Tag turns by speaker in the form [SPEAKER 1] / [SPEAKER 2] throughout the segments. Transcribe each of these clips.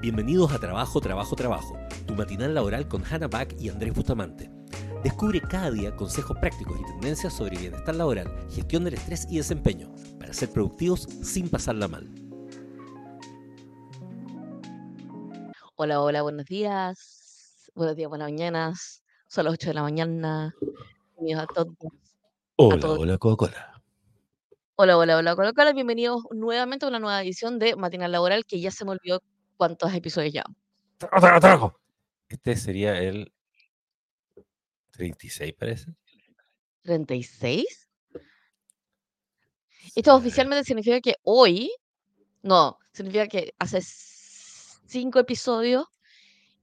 [SPEAKER 1] Bienvenidos a Trabajo, Trabajo, Trabajo, tu matinal laboral con Hannah Back y Andrés Bustamante. Descubre cada día consejos prácticos y tendencias sobre bienestar laboral, gestión del estrés y desempeño, para ser productivos sin pasarla mal.
[SPEAKER 2] Hola, hola, buenos días. Buenos días, buenas mañanas. Son las 8 de la mañana. Bienvenidos a todos.
[SPEAKER 1] Hola,
[SPEAKER 2] todos.
[SPEAKER 1] hola, Coca-Cola.
[SPEAKER 2] Hola, hola, hola, hola, hola. Bienvenidos nuevamente a una nueva edición de Matinal Laboral, que ya se me olvidó cuántos episodios ya.
[SPEAKER 1] Trabajo, trabajo, trabajo. Este sería el 36, parece.
[SPEAKER 2] ¿36? Esto oficialmente significa que hoy, no, significa que hace cinco episodios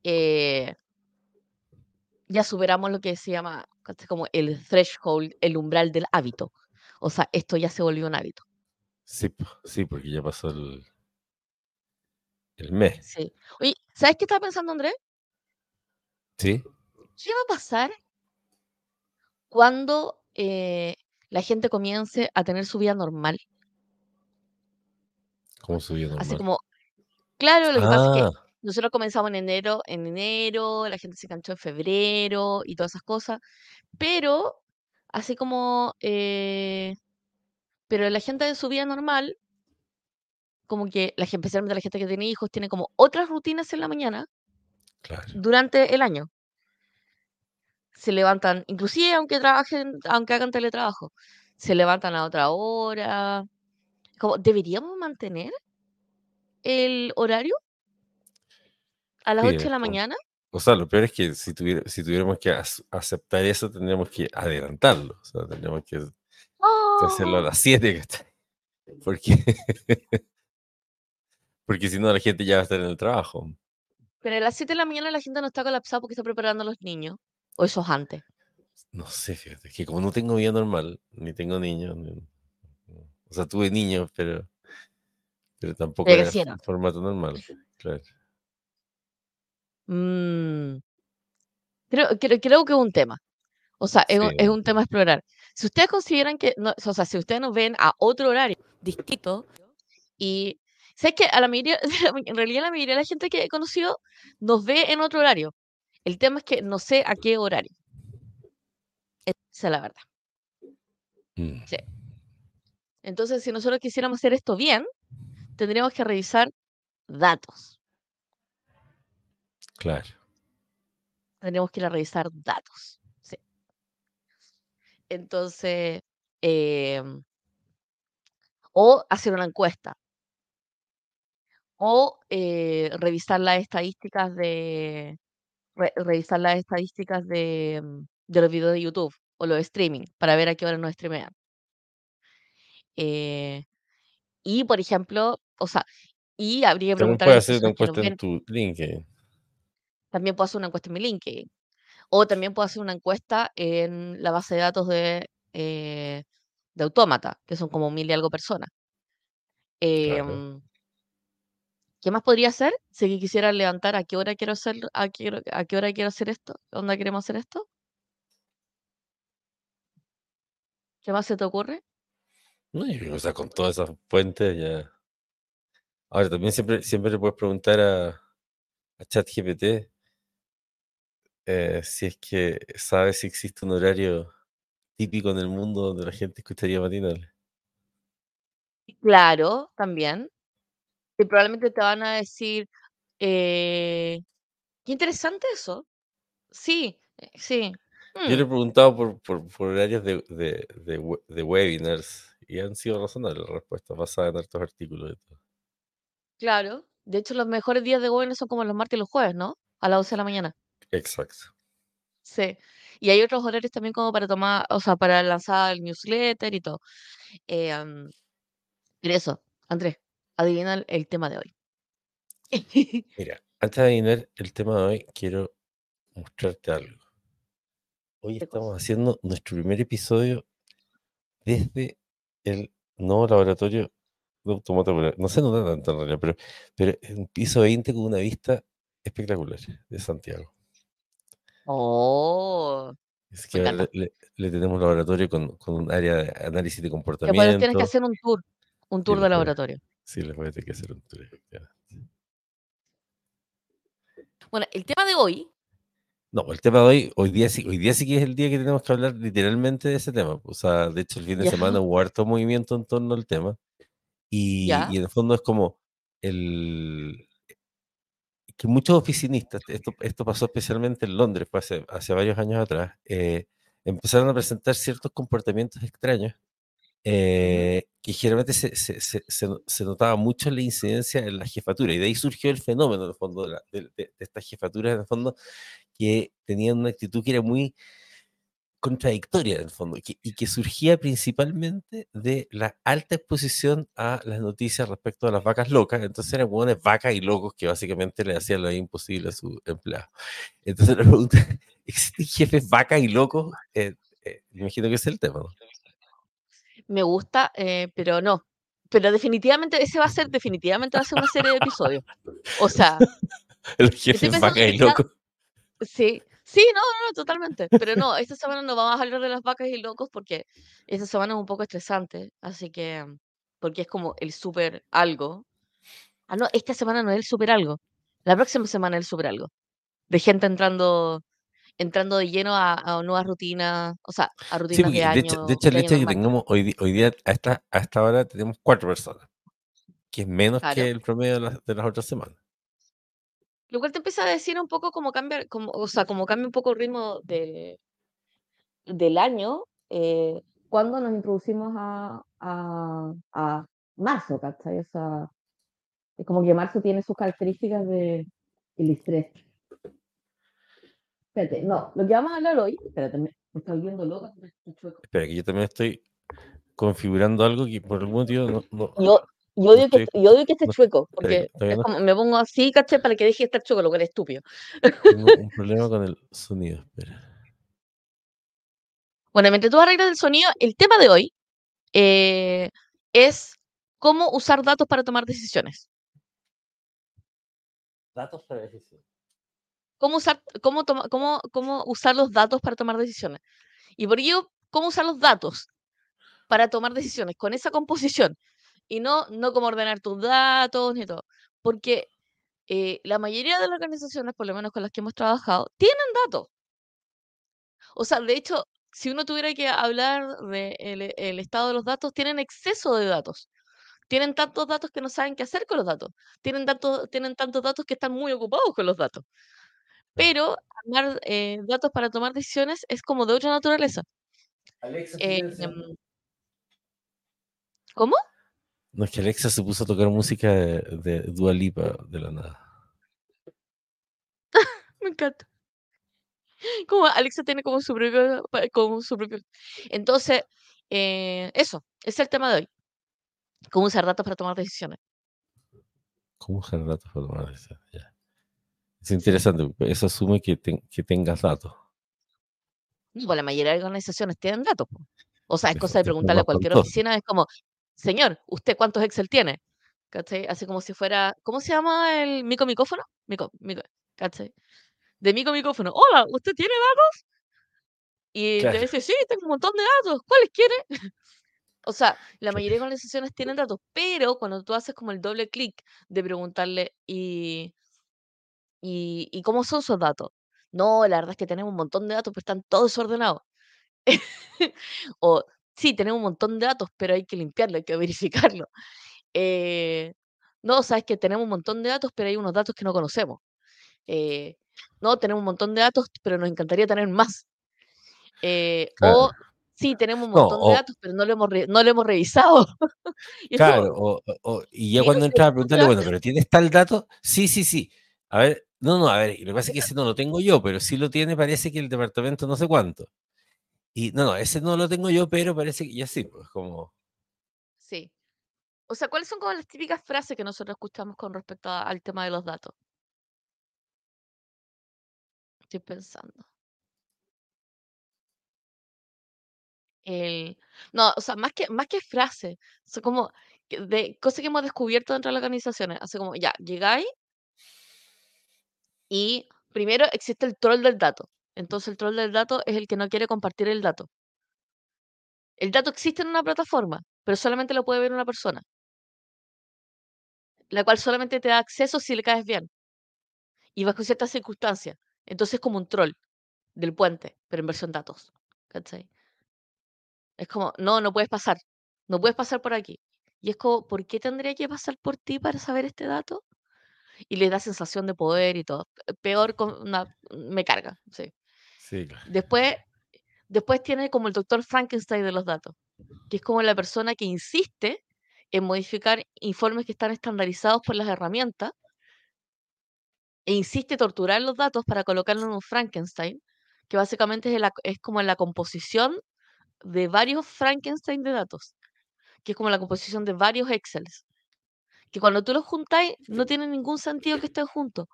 [SPEAKER 2] eh, ya superamos lo que se llama como el threshold, el umbral del hábito. O sea, esto ya se volvió un hábito.
[SPEAKER 1] Sí, sí, porque ya pasó el, el mes.
[SPEAKER 2] Sí. Oye, ¿sabes qué estaba pensando, Andrés?
[SPEAKER 1] ¿Sí?
[SPEAKER 2] ¿Qué va a pasar cuando eh, la gente comience a tener su vida normal?
[SPEAKER 1] ¿Cómo subió
[SPEAKER 2] Así
[SPEAKER 1] normal?
[SPEAKER 2] como, claro, lo que pasa es que
[SPEAKER 1] Ah,
[SPEAKER 2] nosotros comenzamos en enero, en enero, la gente se canchó en febrero y todas esas cosas, pero así como, eh, pero la gente de su vida normal, como que la gente, especialmente la gente que tiene hijos, tiene como otras rutinas en la mañana
[SPEAKER 1] claro.
[SPEAKER 2] durante el año. Se levantan, inclusive aunque trabajen, aunque hagan teletrabajo, se levantan a otra hora. Como, ¿deberíamos mantener el horario a las
[SPEAKER 1] Sí,
[SPEAKER 2] 8
[SPEAKER 1] es
[SPEAKER 2] de la mañana?
[SPEAKER 1] O sea, lo peor es que si, tuviera, si tuviéramos que aceptar eso, tendríamos que adelantarlo. O sea, tendríamos que, que hacerlo a
[SPEAKER 2] ¡Oh!
[SPEAKER 1] las 7. ¿cachai? Porque, porque si no, la gente ya va a estar en el trabajo.
[SPEAKER 2] Pero a las 7 de la mañana la gente no está colapsada porque está preparando a los niños. O eso es antes.
[SPEAKER 1] No sé, fíjate, es que como no tengo vida normal, ni tengo niños, ni- o sea, tuve niños, pero, pero tampoco
[SPEAKER 2] Pero
[SPEAKER 1] era en formato normal. Claro.
[SPEAKER 2] Mm, creo, creo, creo que es un tema. O sea, es, un- es un tema a explorar. Si ustedes consideran que, no, o sea, si ustedes nos ven a otro horario distinto y, ¿sabes que A la mayoría, en realidad la mayoría de la gente que he conocido nos ve en otro horario. El tema es que no sé a qué horario. Esa es la verdad.
[SPEAKER 1] Mm,
[SPEAKER 2] Sí. Entonces, si nosotros quisiéramos hacer esto bien, tendríamos que revisar datos.
[SPEAKER 1] claro.
[SPEAKER 2] Tendríamos que ir a revisar datos. Sí. Entonces, em, o hacer una encuesta. O eh, revisar las estadísticas de re- revisar las estadísticas de, mm, de los videos de YouTube o los streaming para ver a qué hora nos streamean. Eh, y por ejemplo, o sea, y habría que
[SPEAKER 1] También puedes hacer una encuesta en tu LinkedIn.
[SPEAKER 2] También puedo hacer una encuesta en mi LinkedIn. O también puedo hacer una encuesta en la base de datos de, eh, de Autómata, que son como mil y algo personas.
[SPEAKER 1] Claro.
[SPEAKER 2] ¿Qué más podría hacer? Si quisiera levantar a qué hora quiero hacer, a qué, hora- a qué hora quiero hacer esto, ¿dónde queremos hacer esto? ¿Qué más se te ocurre?
[SPEAKER 1] No, o sea, con todas esas fuentes ya. Ahora, también siempre, siempre le puedes preguntar a, a ChatGPT eh, si es que sabe si existe un horario típico en el mundo donde la gente escucharía matinales.
[SPEAKER 2] Claro, también. Y probablemente te van a decir, eh, qué interesante eso. Sí, eh, sí.
[SPEAKER 1] Yo le he
[SPEAKER 2] Mm,
[SPEAKER 1] preguntado por, por, por horarios de, de, de, we- de webinars y han sido razonables las respuestas basadas en hartos artículos. y todo.
[SPEAKER 2] claro. De hecho, los mejores días de gobierno son como los martes y los jueves, ¿no? A las 11 de la mañana.
[SPEAKER 1] Exacto.
[SPEAKER 2] Sí. Y hay otros horarios también como para tomar, o sea, para lanzar el newsletter y todo. Eh, eso, Andrés, adivina el, tema de hoy.
[SPEAKER 1] Mira, antes de adivinar el tema de hoy, quiero mostrarte algo. Hoy
[SPEAKER 2] ¿Qué
[SPEAKER 1] estamos haciendo nuestro primer episodio desde el nuevo laboratorio de automata. No se nota tanto en realidad, pero, pero es un piso 20 con una vista espectacular de Santiago.
[SPEAKER 2] Oh,
[SPEAKER 1] Es que
[SPEAKER 2] encanta.
[SPEAKER 1] le, le- le tenemos laboratorio con, con un área de análisis de
[SPEAKER 2] Después nos tienes que
[SPEAKER 1] comportamiento.
[SPEAKER 2] hacer un tour, un tour de laboratorio.
[SPEAKER 1] Sí, les voy a tener que hacer un tour. efectivamente.
[SPEAKER 2] Bueno, el tema de hoy,
[SPEAKER 1] No, el tema de hoy, hoy día sí, hoy día sí que es el día que tenemos que hablar literalmente de ese tema. O sea, de hecho, el fin de
[SPEAKER 2] ya,
[SPEAKER 1] semana hubo harto movimiento en torno al tema. Y, y en el fondo es como el que muchos oficinistas, esto, esto pasó especialmente en Londres, fue hace, hace varios años atrás, eh, empezaron a presentar ciertos comportamientos extraños eh, que generalmente se, se, se, se, notaba mucho la incidencia en la jefatura, y de ahí surgió el fenómeno, en el fondo, de, la, de, de, de estas jefaturas, en el fondo, que tenían una actitud que era muy contradictoria en el fondo, que, y que surgía principalmente de la alta exposición a las noticias respecto a las vacas locas. Entonces eran buenas vacas y locos que básicamente le hacían lo imposible a su empleado. Entonces la pregunta, ¿existen jefes vacas y locos? Eh, eh, imagino que es el tema, ¿no?
[SPEAKER 2] Me gusta, eh, pero no. Pero definitivamente, ese va a ser, definitivamente va a ser una serie de episodios. O sea,
[SPEAKER 1] jefes
[SPEAKER 2] pensando
[SPEAKER 1] vacas y
[SPEAKER 2] cada,
[SPEAKER 1] locos.
[SPEAKER 2] sí, sí, no, no, no, totalmente. Pero no, esta semana no vamos a hablar de las vacas y locos porque esta semana es un poco estresante. Así que, porque es como el súper algo. Ah, no, esta semana no es el súper algo. La próxima semana es el súper algo. De gente entrando, entrando de lleno a, a nuevas rutinas, o sea, a
[SPEAKER 1] Sí,
[SPEAKER 2] rutinas de
[SPEAKER 1] porque de hecho, de
[SPEAKER 2] año,
[SPEAKER 1] hecho el
[SPEAKER 2] de
[SPEAKER 1] hecho de que
[SPEAKER 2] normal.
[SPEAKER 1] tengamos hoy, hoy día, a esta, a esta hora, tenemos cuatro personas, que es menos que el promedio de las, de las otras semanas.
[SPEAKER 2] Lo cual te empieza a decir un poco cómo cambia, como, o sea, cómo cambia un poco el ritmo de, del año eh, cuando nos introducimos a, a, a marzo, ¿cachai? O sea, es como que marzo tiene sus características de el estrés. Espérate, no, lo que vamos a hablar hoy, espérate, me, me está volviendo loca.
[SPEAKER 1] Espera, que yo también estoy configurando algo que por algún motivo no, no,
[SPEAKER 2] Yo, yo
[SPEAKER 1] no
[SPEAKER 2] odio que,
[SPEAKER 1] estoy.
[SPEAKER 2] yo odio que esté
[SPEAKER 1] no-
[SPEAKER 2] chueco, porque es como, me pongo así, ¿cachai? Para que deje de estar chueco, lo cual es estúpido.
[SPEAKER 1] tengo un problema con el sonido. Espera.
[SPEAKER 2] Bueno, mientras tú arreglas el sonido, el tema de hoy eh, es cómo usar datos para tomar decisiones.
[SPEAKER 1] Datos para decisión.
[SPEAKER 2] Cómo usar, cómo, toma- cómo, cómo usar los datos para tomar decisiones. Y por ello, cómo usar los datos para tomar decisiones con esa composición. Y no, no cómo ordenar tus datos ni todo. Porque eh, la mayoría de las organizaciones, por lo menos con las que hemos trabajado, tienen datos. O sea, de hecho, si uno tuviera que hablar del el estado de los datos, tienen exceso de datos. Tienen tantos datos que no saben qué hacer con los datos. Tienen, tanto, tienen tantos datos que están muy ocupados con los datos. Pero armar eh, datos para tomar decisiones es como de otra naturaleza.
[SPEAKER 1] Alexa,
[SPEAKER 2] Eh, ¿Cómo?
[SPEAKER 1] No, es que Alexa se puso a tocar música de, de Dua Lipa de la nada.
[SPEAKER 2] Me encanta. Como Alexa tiene como su propio, como su propio. Entonces, eh, eso, ese es el tema de hoy. Cómo usar datos para tomar decisiones.
[SPEAKER 1] ¿Cómo usar datos para tomar decisiones? Ya. Es interesante, porque eso asume que, que tengas datos.
[SPEAKER 2] No, pues la mayoría de organizaciones tienen datos. po. O sea, es cosa de preguntarle a cualquier oficina, es como, señor, ¿usted cuántos Excel tiene? ¿Cachai? Así como si fuera, ¿cómo se llama el mico micófono? Mico, mico, ¿cachai? De mico micófono. Hola, ¿usted tiene datos? Y
[SPEAKER 1] Claro,
[SPEAKER 2] dice, sí, tengo un montón de datos. ¿Cuáles quiere? O sea, la mayoría de organizaciones tienen datos, pero cuando tú haces como el doble clic de preguntarle, ¿y, y, ¿y cómo son esos datos? No, la verdad es que tenemos un montón de datos, pero están todos desordenados. O sí, tenemos un montón de datos, pero hay que limpiarlo, hay que verificarlo. Eh, no, sabes que tenemos un montón de datos, pero hay unos datos que no conocemos. Eh, no, tenemos un montón de datos, pero nos encantaría tener más. Eh,
[SPEAKER 1] Claro.
[SPEAKER 2] o sí, tenemos un
[SPEAKER 1] No,
[SPEAKER 2] montón de datos, pero no lo hemos, re- no lo hemos revisado. Y
[SPEAKER 1] claro,
[SPEAKER 2] como,
[SPEAKER 1] o, y ya
[SPEAKER 2] "Sí,
[SPEAKER 1] cuando
[SPEAKER 2] sí,
[SPEAKER 1] entras a preguntarle,
[SPEAKER 2] ya".
[SPEAKER 1] bueno, pero ¿tienes tal dato? Sí, sí, sí. A ver, no, no, a ver, lo que pasa es que ese no lo tengo yo, pero sí lo tiene, parece que el departamento no sé cuánto. Y no, no, ese no lo tengo yo, pero parece que ya sí, pues como,
[SPEAKER 2] Sí. O sea, ¿cuáles son como las típicas frases que nosotros escuchamos con respecto a- al tema de los datos? Estoy pensando. El... No, o sea, más que, más que frases, son como de cosas que hemos descubierto dentro de las organizaciones. Así como, ya, llegáis y primero existe el troll del dato. Entonces el troll del dato es el que no quiere compartir el dato. El dato existe en una plataforma, pero solamente lo puede ver una persona, la cual solamente te da acceso si le caes bien. y bajo ciertas circunstancias. Entonces es como un troll del puente, pero en versión datos. ¿Cachai? Es como, no, no puedes pasar. No puedes pasar por aquí. Y es como, ¿por qué tendría que pasar por ti para saber este dato? Y le da sensación de poder y todo. Peor, con una, me carga. Sí.
[SPEAKER 1] Sí.
[SPEAKER 2] Después, después tiene como el doctor Frankenstein de los datos, que es como la persona que insiste en modificar informes que están estandarizados por las herramientas e insiste en torturar los datos para colocarlo en un Frankenstein, que básicamente es, la- es como la composición de varios Frankenstein de datos, que es como la composición de varios Excels, que cuando tú los juntáis no tiene ningún sentido que estén juntos.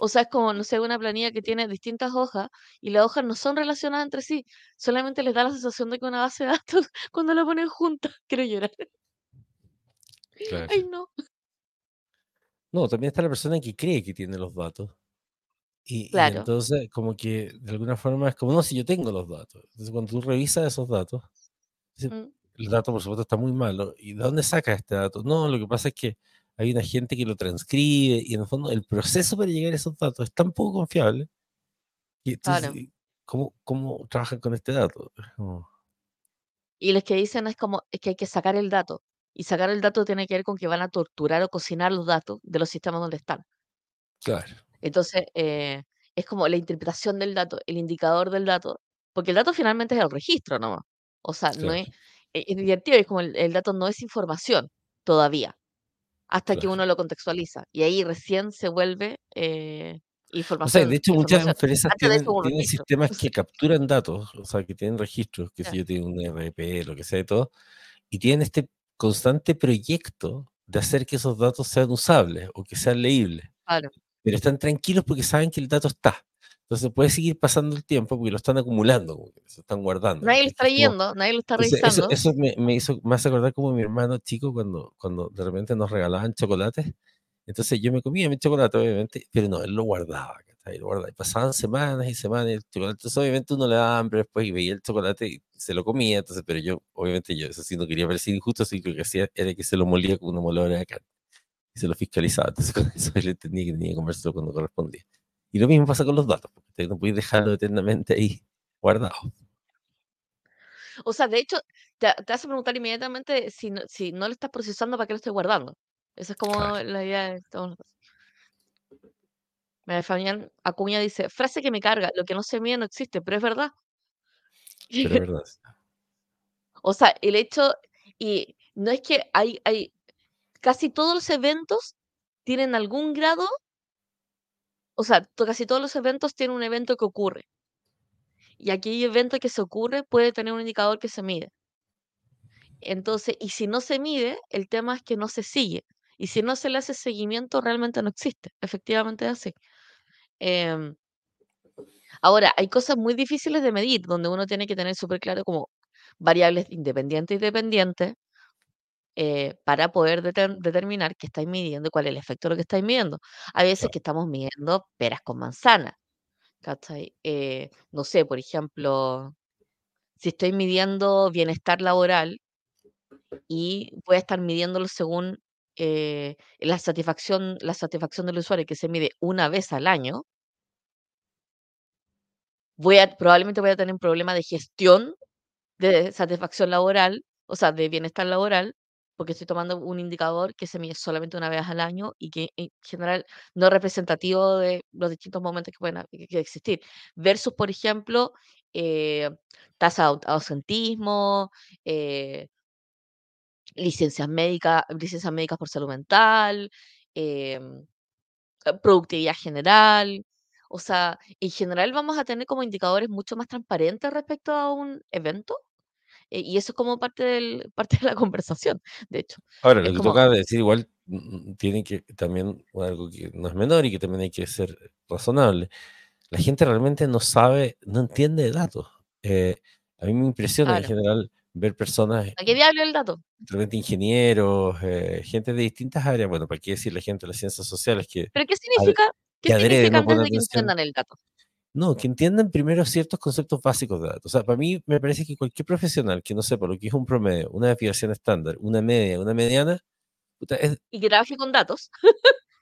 [SPEAKER 2] O sea, es como, no sé, una planilla que tiene distintas hojas y las hojas no son relacionadas entre sí, solamente les da la sensación de que una base de datos cuando la ponen juntas. Quiero llorar.
[SPEAKER 1] Claro.
[SPEAKER 2] Ay, no.
[SPEAKER 1] No, también está la persona que cree que tiene los datos. Y, y
[SPEAKER 2] Claro.
[SPEAKER 1] entonces, como que de alguna forma es como, no, si yo tengo los datos. Entonces, cuando tú revisas esos datos, dices,
[SPEAKER 2] Mm,
[SPEAKER 1] el dato, por supuesto, está muy malo. ¿Y de dónde sacas este dato? No, lo que pasa es que hay una gente que lo transcribe y en el fondo el proceso para llegar a esos datos es tan poco confiable. Y entonces,
[SPEAKER 2] Claro.
[SPEAKER 1] ¿cómo, cómo trabajan con este dato?
[SPEAKER 2] Y los que dicen es como, es que hay que sacar el dato. Y sacar el dato tiene que ver con que van a torturar o cocinar los datos de los sistemas donde están.
[SPEAKER 1] claro,
[SPEAKER 2] Entonces, eh, es como la interpretación del dato, el indicador del dato, porque el dato finalmente es el registro nomás. O sea, no es, e- es como el, el dato no es información todavía, hasta que
[SPEAKER 1] claro.
[SPEAKER 2] uno lo contextualiza. Y ahí recién se vuelve eh,
[SPEAKER 1] O sea, de
[SPEAKER 2] información,
[SPEAKER 1] hecho, muchas
[SPEAKER 2] información.
[SPEAKER 1] empresas tienen, sistemas que capturan datos, o sea, que tienen registros, que
[SPEAKER 2] Ya,
[SPEAKER 1] si yo tengo un RP, lo que sea de todo, y tienen este constante proyecto de hacer que esos datos sean usables o que sean leíbles.
[SPEAKER 2] Claro.
[SPEAKER 1] Pero están tranquilos porque saben que el dato está. Entonces puede seguir pasando el tiempo porque lo están acumulando, se están guardando.
[SPEAKER 2] Nadie lo está leyendo, nadie lo está
[SPEAKER 1] entonces, eso,
[SPEAKER 2] revisando.
[SPEAKER 1] eso me, me hizo más acordar como mi hermano chico cuando, cuando de repente nos regalaban chocolates. Entonces yo me comía mi chocolate, obviamente, pero no, él lo guardaba, ¿cachai? Lo guardaba. Y pasaban semanas y semanas y el chocolate. Entonces obviamente uno le daba hambre después y veía el chocolate y se lo comía. Entonces, pero yo, obviamente yo, eso sí no quería parecer injusto, así que lo que hacía era que se lo molía con una moladora de carne. Y se lo fiscalizaba. Entonces con eso él entendía que tenía que comérselo cuando correspondía. Y lo mismo pasa con los datos, porque no podéis dejarlo eternamente ahí guardado.
[SPEAKER 2] O sea, de hecho, te, te hace preguntar inmediatamente si no, si no lo estás procesando, ¿para qué lo estoy guardando? Esa es como
[SPEAKER 1] Claro,
[SPEAKER 2] la idea de todos los- Fabián Acuña dice, frase que me carga, lo que no se mide no existe, pero es verdad.
[SPEAKER 1] pero es verdad.
[SPEAKER 2] O sea, el hecho, y no es que hay, hay, casi todos los eventos tienen algún grado, o sea, casi todos los eventos tienen un evento que ocurre. Y aquel evento que se ocurre puede tener un indicador que se mide. Entonces, y si no se mide, el tema es que no se sigue. Y si no se le hace seguimiento, realmente no existe. Efectivamente es así. Em, ahora, hay cosas muy difíciles de medir, donde uno tiene que tener súper claro como variables independientes y dependientes eh, para poder deter- determinar qué estáis midiendo y cuál es el efecto de lo que estáis midiendo. Hay veces que estamos midiendo peras con manzanas. ¿cachai? Eh, no sé, por ejemplo, si estoy midiendo bienestar laboral y voy a estar midiéndolo según eh, la satisfacción, la satisfacción del usuario que se mide una vez al año, voy a, probablemente voy a tener un problema de gestión de satisfacción laboral, o sea, de bienestar laboral, porque estoy tomando un indicador que se mide solamente una vez al año y que en general no es representativo de los distintos momentos que pueden existir. Versus, por ejemplo, eh, tasa de au- ausentismo, eh, licencias médicas, licencias médicas por salud mental, em, eh, productividad general. O sea, en general vamos a tener como indicadores mucho más transparentes respecto a un evento. Eh, y eso es como parte del, parte de la conversación, de hecho.
[SPEAKER 1] Ahora,
[SPEAKER 2] Es
[SPEAKER 1] lo que tú
[SPEAKER 2] como,
[SPEAKER 1] de decir, igual mm, tiene que también algo que no es menor y que también hay que ser razonable. La gente realmente no sabe, no entiende de datos. Eh, a mí me impresiona en
[SPEAKER 2] claro,
[SPEAKER 1] general ver personas,
[SPEAKER 2] ¿a qué diablo el dato?
[SPEAKER 1] de repente ingenieros, eh, gente de distintas áreas, bueno, para qué decir la gente de las ciencias sociales que,
[SPEAKER 2] ¿Pero qué significa? ¿Qué
[SPEAKER 1] que
[SPEAKER 2] significa antes de que entiendan el dato?
[SPEAKER 1] No, que entiendan primero ciertos conceptos básicos de datos. O sea, para mí me parece que cualquier profesional que no sepa lo que es un promedio, una desviación estándar, una media, una mediana, puta, es,
[SPEAKER 2] Y que trabaje con datos.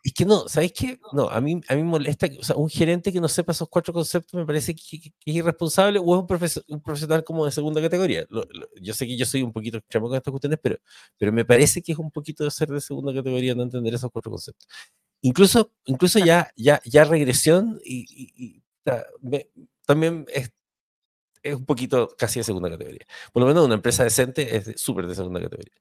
[SPEAKER 1] Es que no, ¿sabéis qué? No, a mí, a mí molesta, o sea, un gerente que no sepa esos cuatro conceptos me parece que, que- que es irresponsable o es un, profesor, un profesional como de segunda categoría. Lo- lo- yo sé que yo soy un poquito extremo con estas cuestiones, pero, pero me parece que es un poquito de ser de segunda categoría no entender esos cuatro conceptos. Incluso, incluso ya, ya, ya regresión y, y- y, sea, me- también es, es un poquito casi de segunda categoría. Por lo menos una empresa decente es súper de segunda categoría.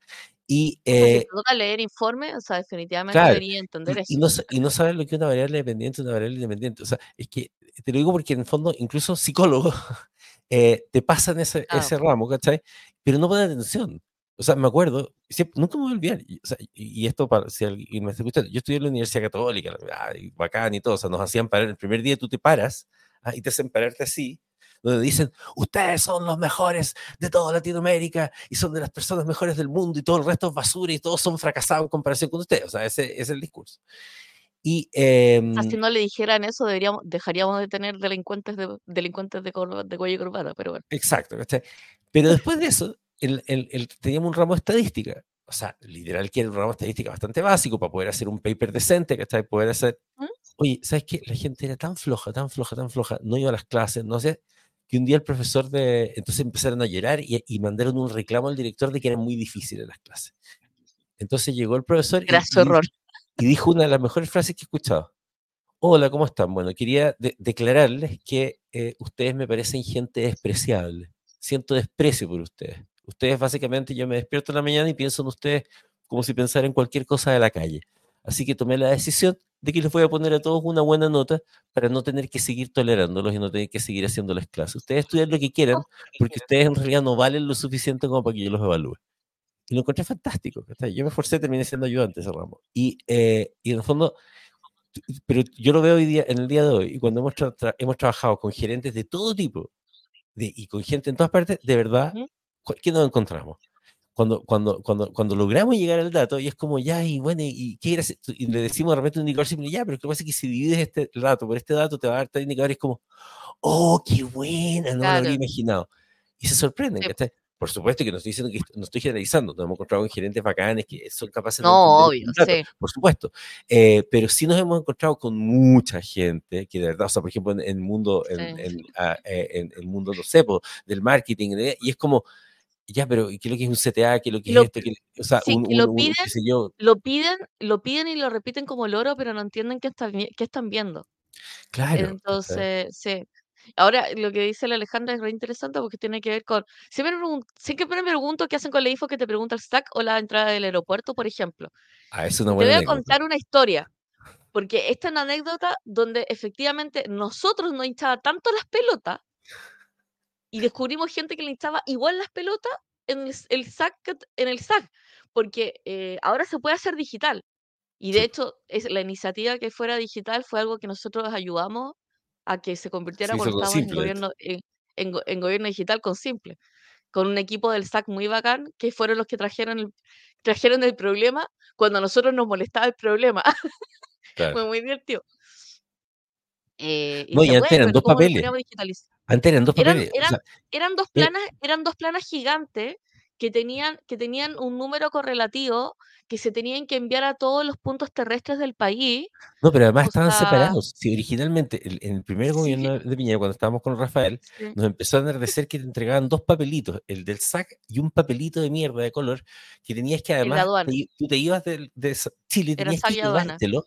[SPEAKER 1] Y,
[SPEAKER 2] si
[SPEAKER 1] eh,
[SPEAKER 2] toca leer informe, o sea, definitivamente
[SPEAKER 1] Claro,
[SPEAKER 2] debería entender
[SPEAKER 1] y, y
[SPEAKER 2] eso.
[SPEAKER 1] no, y no saber lo que es una variable dependiente, una variable independiente. O sea, es que te lo digo porque en el fondo, incluso psicólogos eh, te pasan ese,
[SPEAKER 2] Claro.
[SPEAKER 1] ese ramo, ¿cachai? Pero no ponen atención. O sea, me acuerdo, siempre- nunca me voy a olvidar, y, o sea, y, esto para si alguien me está escuchando, yo estudié en la Universidad Católica, ah, y bacán y todo, o sea, nos hacían parar, el primer día tú te paras ah, y te hacen pararte así, donde dicen, ustedes son los mejores de toda Latinoamérica y son de las personas mejores del mundo y todo el resto es basura y todos son fracasados en comparación con ustedes. O sea, ese, ese es el discurso. Y
[SPEAKER 2] si no le dijeran eso, deberíamos, dejaríamos de tener delincuentes de, delincuentes de, corba- de cuello y corbata, pero bueno.
[SPEAKER 1] exacto, ¿cachai? Pero después de eso, el, el- el- teníamos un ramo de estadística. O sea, literal que era un ramo de estadística bastante básico para poder hacer un paper decente, ¿cachai? Poder hacer...
[SPEAKER 2] ¿Mm?
[SPEAKER 1] Oye, ¿sabes qué? La gente era tan floja, tan floja, tan floja, no iba a las clases, no sé, que un día el profesor de... Entonces empezaron a llorar y, y mandaron un reclamo al director de que eran muy difíciles las clases. Entonces llegó el profesor y, y dijo una de las mejores frases que he escuchado. Hola, ¿cómo están? Bueno, quería de- declararles que eh, ustedes me parecen gente despreciable. Siento desprecio por ustedes. Ustedes básicamente, yo me despierto en la mañana y pienso en ustedes como si pensara en cualquier cosa de la calle. Así que tomé la decisión de que les voy a poner a todos una buena nota para no tener que seguir tolerándolos y no tener que seguir haciéndoles clases. Ustedes estudian lo que quieran porque ustedes en realidad no valen lo suficiente como para que yo los evalúe. Y lo encontré fantástico. Yo me esforcé, terminé siendo ayudante ese ramo. Y, eh, y en el fondo, pero yo lo veo hoy día, en el día de hoy, y cuando hemos, tra- tra- hemos trabajado con gerentes de todo tipo de, y con gente en todas partes, de verdad, ¿qué nos encontramos? Cuando, cuando, cuando, cuando logramos llegar al dato, y es como, ya, y bueno, y, qué gracia- y le decimos de repente a un indicador simple, ya, pero lo que pasa es que si divides este dato por este dato, te va a dar tal indicador, y es como, oh, qué buena, no me lo habría
[SPEAKER 2] Claro.
[SPEAKER 1] imaginado. Y se sorprenden,
[SPEAKER 2] Sí.
[SPEAKER 1] ¿cachai? Por supuesto que no estoy diciendo que no estoy generalizando, nos hemos encontrado con gerentes bacanes que son capaces de
[SPEAKER 2] No, obvio, sí.
[SPEAKER 1] por supuesto. Eh, pero sí nos hemos encontrado con mucha gente que de verdad, o sea, por ejemplo, en el mundo, en,
[SPEAKER 2] Sí.
[SPEAKER 1] en, ah, eh, en el mundo, no sé, del marketing, y es como, ya, pero ¿qué es lo que es un CTA? ¿Qué es lo que es
[SPEAKER 2] Lo-
[SPEAKER 1] esto? ¿Qué- o sea,
[SPEAKER 2] sí,
[SPEAKER 1] un,
[SPEAKER 2] lo
[SPEAKER 1] un- un-
[SPEAKER 2] piden,
[SPEAKER 1] qué sé yo.
[SPEAKER 2] Lo piden, lo piden y lo repiten como loro, pero no entienden qué están, vi- qué están viendo.
[SPEAKER 1] Claro.
[SPEAKER 2] Entonces, sí. Ahora, lo que dice la Alejandra es re interesante porque tiene que ver con. Siempre me, siempre me pregunto qué hacen con la info que te pregunta el SAC o la entrada del aeropuerto, por ejemplo.
[SPEAKER 1] Ah, es una
[SPEAKER 2] Y te
[SPEAKER 1] buena
[SPEAKER 2] voy a
[SPEAKER 1] anécdota.
[SPEAKER 2] contar una historia, porque esta es una anécdota donde efectivamente nosotros nos hinchaba tanto las pelotas y descubrimos gente que le hinchaba igual las pelotas en el, SAC, en el SAC, porque eh, ahora se puede hacer digital. Y de
[SPEAKER 1] Sí.
[SPEAKER 2] hecho, es, la iniciativa que fuera digital fue algo que nosotros ayudamos a que se convirtiera
[SPEAKER 1] hizo
[SPEAKER 2] cuando estábamos en gobierno, en, en go- en gobierno digital con Simple, con un equipo del SAC muy bacán, que fueron los que trajeron el, trajeron el problema cuando a nosotros nos molestaba el problema.
[SPEAKER 1] Claro.
[SPEAKER 2] Fue muy divertido. Eh, y
[SPEAKER 1] No, y antes eran dos
[SPEAKER 2] ¿cómo nos
[SPEAKER 1] papeles. Antes eran dos
[SPEAKER 2] Eran,
[SPEAKER 1] papeles. o
[SPEAKER 2] eran,
[SPEAKER 1] sea,
[SPEAKER 2] eran dos
[SPEAKER 1] eh,
[SPEAKER 2] planas, eran dos planas gigantes que tenían, que tenían un número correlativo que se tenían que enviar a todos los puntos terrestres del país.
[SPEAKER 1] No, pero además
[SPEAKER 2] O
[SPEAKER 1] estaban
[SPEAKER 2] sea,
[SPEAKER 1] separados. Si originalmente, en el primer
[SPEAKER 2] sí,
[SPEAKER 1] gobierno de Piñera, cuando estábamos con Rafael,
[SPEAKER 2] sí,
[SPEAKER 1] nos empezó a enardecer que te entregaban dos papelitos, el del SAC y un papelito de mierda de color, que tenías que
[SPEAKER 2] de
[SPEAKER 1] además, te tú te ibas de, Sa- Chile,
[SPEAKER 2] Era
[SPEAKER 1] tenías que llevártelo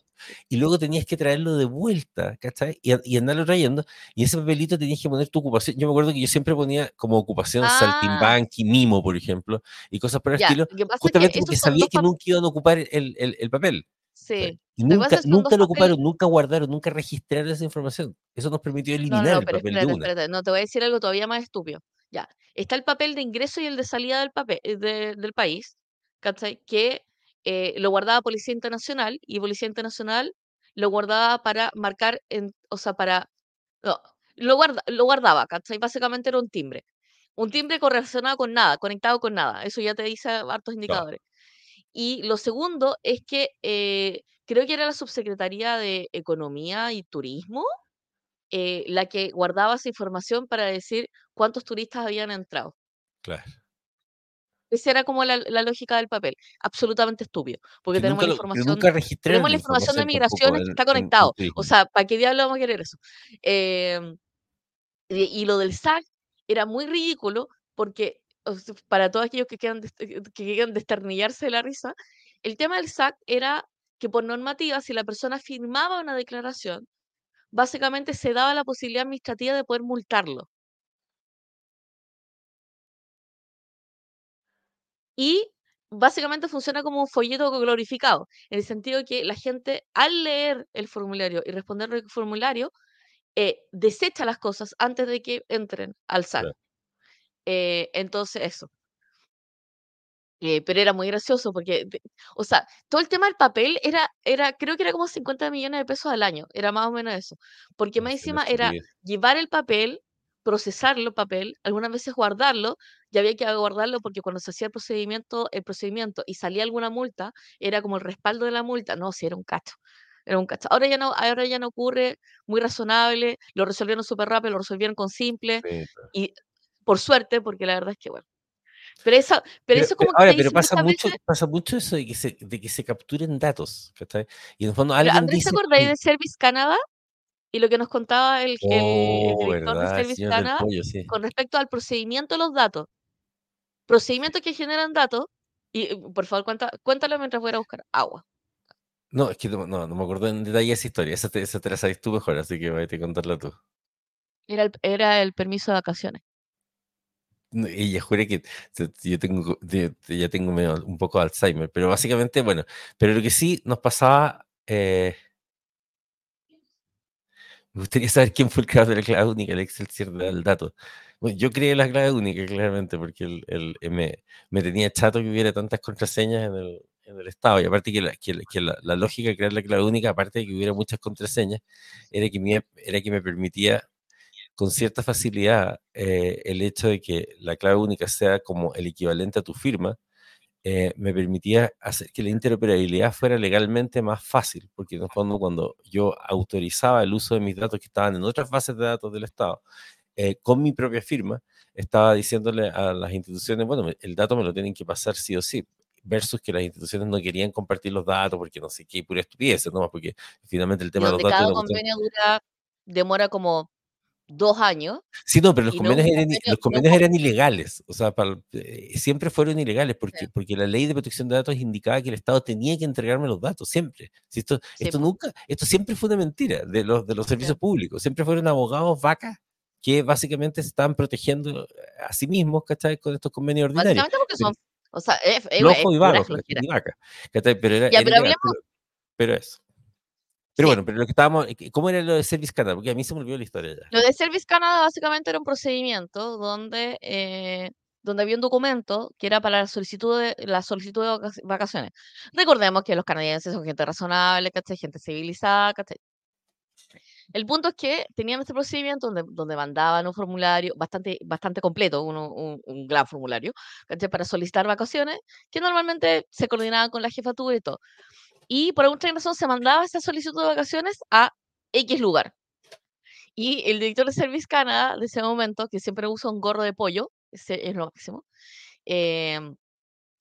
[SPEAKER 1] y luego tenías que traerlo de vuelta, ¿cachai? Y, y andarlo trayendo, y ese papelito tenías que poner tu ocupación. Yo me acuerdo que yo siempre ponía como ocupación
[SPEAKER 2] Ah,
[SPEAKER 1] saltimbanqui, mimo, por ejemplo, y cosas por el
[SPEAKER 2] ya.
[SPEAKER 1] estilo, justamente porque sabía que
[SPEAKER 2] papeles.
[SPEAKER 1] Iban a ocupar el, el- el papel.
[SPEAKER 2] Sí.
[SPEAKER 1] Y
[SPEAKER 2] que
[SPEAKER 1] nunca,
[SPEAKER 2] es que
[SPEAKER 1] nunca lo ocuparon,
[SPEAKER 2] papeles.
[SPEAKER 1] nunca guardaron, nunca registraron esa información. Eso nos permitió
[SPEAKER 2] No, no,
[SPEAKER 1] eliminar
[SPEAKER 2] no,
[SPEAKER 1] el papel de
[SPEAKER 2] espérate,
[SPEAKER 1] una.
[SPEAKER 2] espérate. No, te voy a decir algo todavía más estúpido. Ya. Está el papel de ingreso y el de salida del papel, eh, de- del país, ¿cachai? Que eh, lo guardaba Policía Internacional y Policía Internacional lo guardaba para marcar, en, o sea, para... No, lo, guarda, lo guardaba, ¿cachai? Básicamente era un timbre. Un timbre correlacionado con nada, conectado con nada. Eso ya te dice hartos indicadores. Y lo segundo es que eh, creo que era la Subsecretaría de Economía y Turismo eh, la que guardaba esa información para decir cuántos turistas habían entrado.
[SPEAKER 1] Claro.
[SPEAKER 2] Esa era como la, la lógica del papel. Absolutamente estúpido. Porque tenemos
[SPEAKER 1] nunca
[SPEAKER 2] la información, tenemos
[SPEAKER 1] la
[SPEAKER 2] información de migraciones que está
[SPEAKER 1] en en
[SPEAKER 2] conectado. O sea, ¿para qué diablos vamos a querer eso? Em, y, y lo del SAC era muy ridículo porque para todos aquellos que quieran, dest- que quieran desternillarse de la risa, el tema del SAC era que por normativa, si la persona firmaba una declaración, básicamente se daba la posibilidad administrativa de poder multarlo. Y básicamente funciona como un folleto glorificado, en el sentido que la gente al leer el formulario y responder el formulario, eh, desecha las cosas antes de que entren al SAC. Eh, entonces, eso. Eh, pero era muy gracioso porque, o sea, todo el tema del papel era, era, creo que era como 50 millones de pesos al año, era más o menos eso. Porque más encima era llevar el papel, procesarlo el papel, algunas veces guardarlo, y había que guardarlo porque cuando se hacía el procedimiento, el procedimiento y salía alguna multa, era como el respaldo de la multa. No, sí, era un cacho. Era un cacho. Ahora ya no, ahora ya no ocurre, muy razonable, lo resolvieron súper rápido, lo resolvieron con simple,
[SPEAKER 1] Sí,
[SPEAKER 2] y por suerte, porque la verdad es que, bueno. Pero eso, pero
[SPEAKER 1] Pero
[SPEAKER 2] eso
[SPEAKER 1] pero
[SPEAKER 2] como que
[SPEAKER 1] ahora,
[SPEAKER 2] te
[SPEAKER 1] pero pasa mucho
[SPEAKER 2] veces
[SPEAKER 1] pasa mucho eso de que se de que se capturen datos. Y en el fondo alguien
[SPEAKER 2] Andrés, ¿te
[SPEAKER 1] dice:
[SPEAKER 2] acordáis
[SPEAKER 1] "Oye"
[SPEAKER 2] de Service Canada? Y lo que nos contaba el, el, el
[SPEAKER 1] Oh,
[SPEAKER 2] director de
[SPEAKER 1] verdad,
[SPEAKER 2] Service Canada
[SPEAKER 1] pollo, sí.
[SPEAKER 2] con respecto al procedimiento de los datos. Procedimientos que generan datos. Y eh, por favor, cuenta, cuéntalo mientras voy a buscar agua.
[SPEAKER 1] No, es que no no no me acuerdo en detalle esa historia, esa te esa te la sabes tú mejor, así que vete a contarla tú.
[SPEAKER 2] Era el, era el permiso de vacaciones.
[SPEAKER 1] Ya juré que yo tengo ya tengo medio un poco de Alzheimer, pero básicamente, bueno, pero lo que sí nos pasaba, eh Me gustaría saber quién fue el creador de la clave única, el Excelsior del dato. Bueno, yo creé la clave única, claramente, porque el, el- eh, me, me tenía chato que hubiera tantas contraseñas en el, en el estado. Y aparte que, la, que, que la- la lógica de crear la clave única, aparte de que hubiera muchas contraseñas, era que me, era que me permitía con cierta facilidad eh, el hecho de que la clave única sea como el equivalente a tu firma, eh, me permitía hacer que la interoperabilidad fuera legalmente más fácil, porque en el fondo cuando yo autorizaba el uso de mis datos que estaban en otras bases de datos del Estado, eh, con mi propia firma, estaba diciéndole a las instituciones, bueno, el dato me lo tienen que pasar sí o sí, versus que las instituciones no querían compartir los datos porque no sé qué, pura estupidez, ¿no? Porque finalmente el tema de los datos
[SPEAKER 2] cada convenio dura, demora como dos años.
[SPEAKER 1] Sí, no, pero los
[SPEAKER 2] Y no
[SPEAKER 1] convenios eran, los convenios
[SPEAKER 2] con-
[SPEAKER 1] eran ilegales, o sea, para- eh, siempre fueron ilegales porque,
[SPEAKER 2] Sí.
[SPEAKER 1] porque la ley de protección de datos indicaba que el Estado tenía que entregarme los datos, siempre. Si esto,
[SPEAKER 2] Sí,
[SPEAKER 1] esto nunca, esto siempre fue una mentira de los, de los servicios públicos, siempre fueron abogados vacas que básicamente se estaban protegiendo a sí mismos, ¿cachai? Con estos convenios ordinarios.
[SPEAKER 2] Básicamente porque son, o sea, es, es- es
[SPEAKER 1] y
[SPEAKER 2] pura
[SPEAKER 1] vagos, ¿cachai? Pero era,
[SPEAKER 2] Ya, pero hablemos,
[SPEAKER 1] pero, pero eso. Pero
[SPEAKER 2] sí.
[SPEAKER 1] bueno, pero lo que estábamos, ¿cómo era lo de Service Canada? Porque a mí se me olvidó la historia ya.
[SPEAKER 2] Lo de Service Canada básicamente era un procedimiento donde, eh, donde había un documento que era para la solicitud de, la solicitud de vaca- vacaciones. Recordemos que los canadienses son gente razonable, ¿cachai? Gente civilizada, ¿cachai? El punto es que tenían este procedimiento donde, donde mandaban un formulario bastante, bastante completo, uno- un, un gran formulario, ¿cachai? Para solicitar vacaciones, que normalmente se coordinaban con la jefatura y todo. Y por alguna razón se mandaba esa solicitud de vacaciones a X lugar. Y el director de Service Canada de ese momento, que siempre usa un gorro de pollo, ese es lo máximo, em,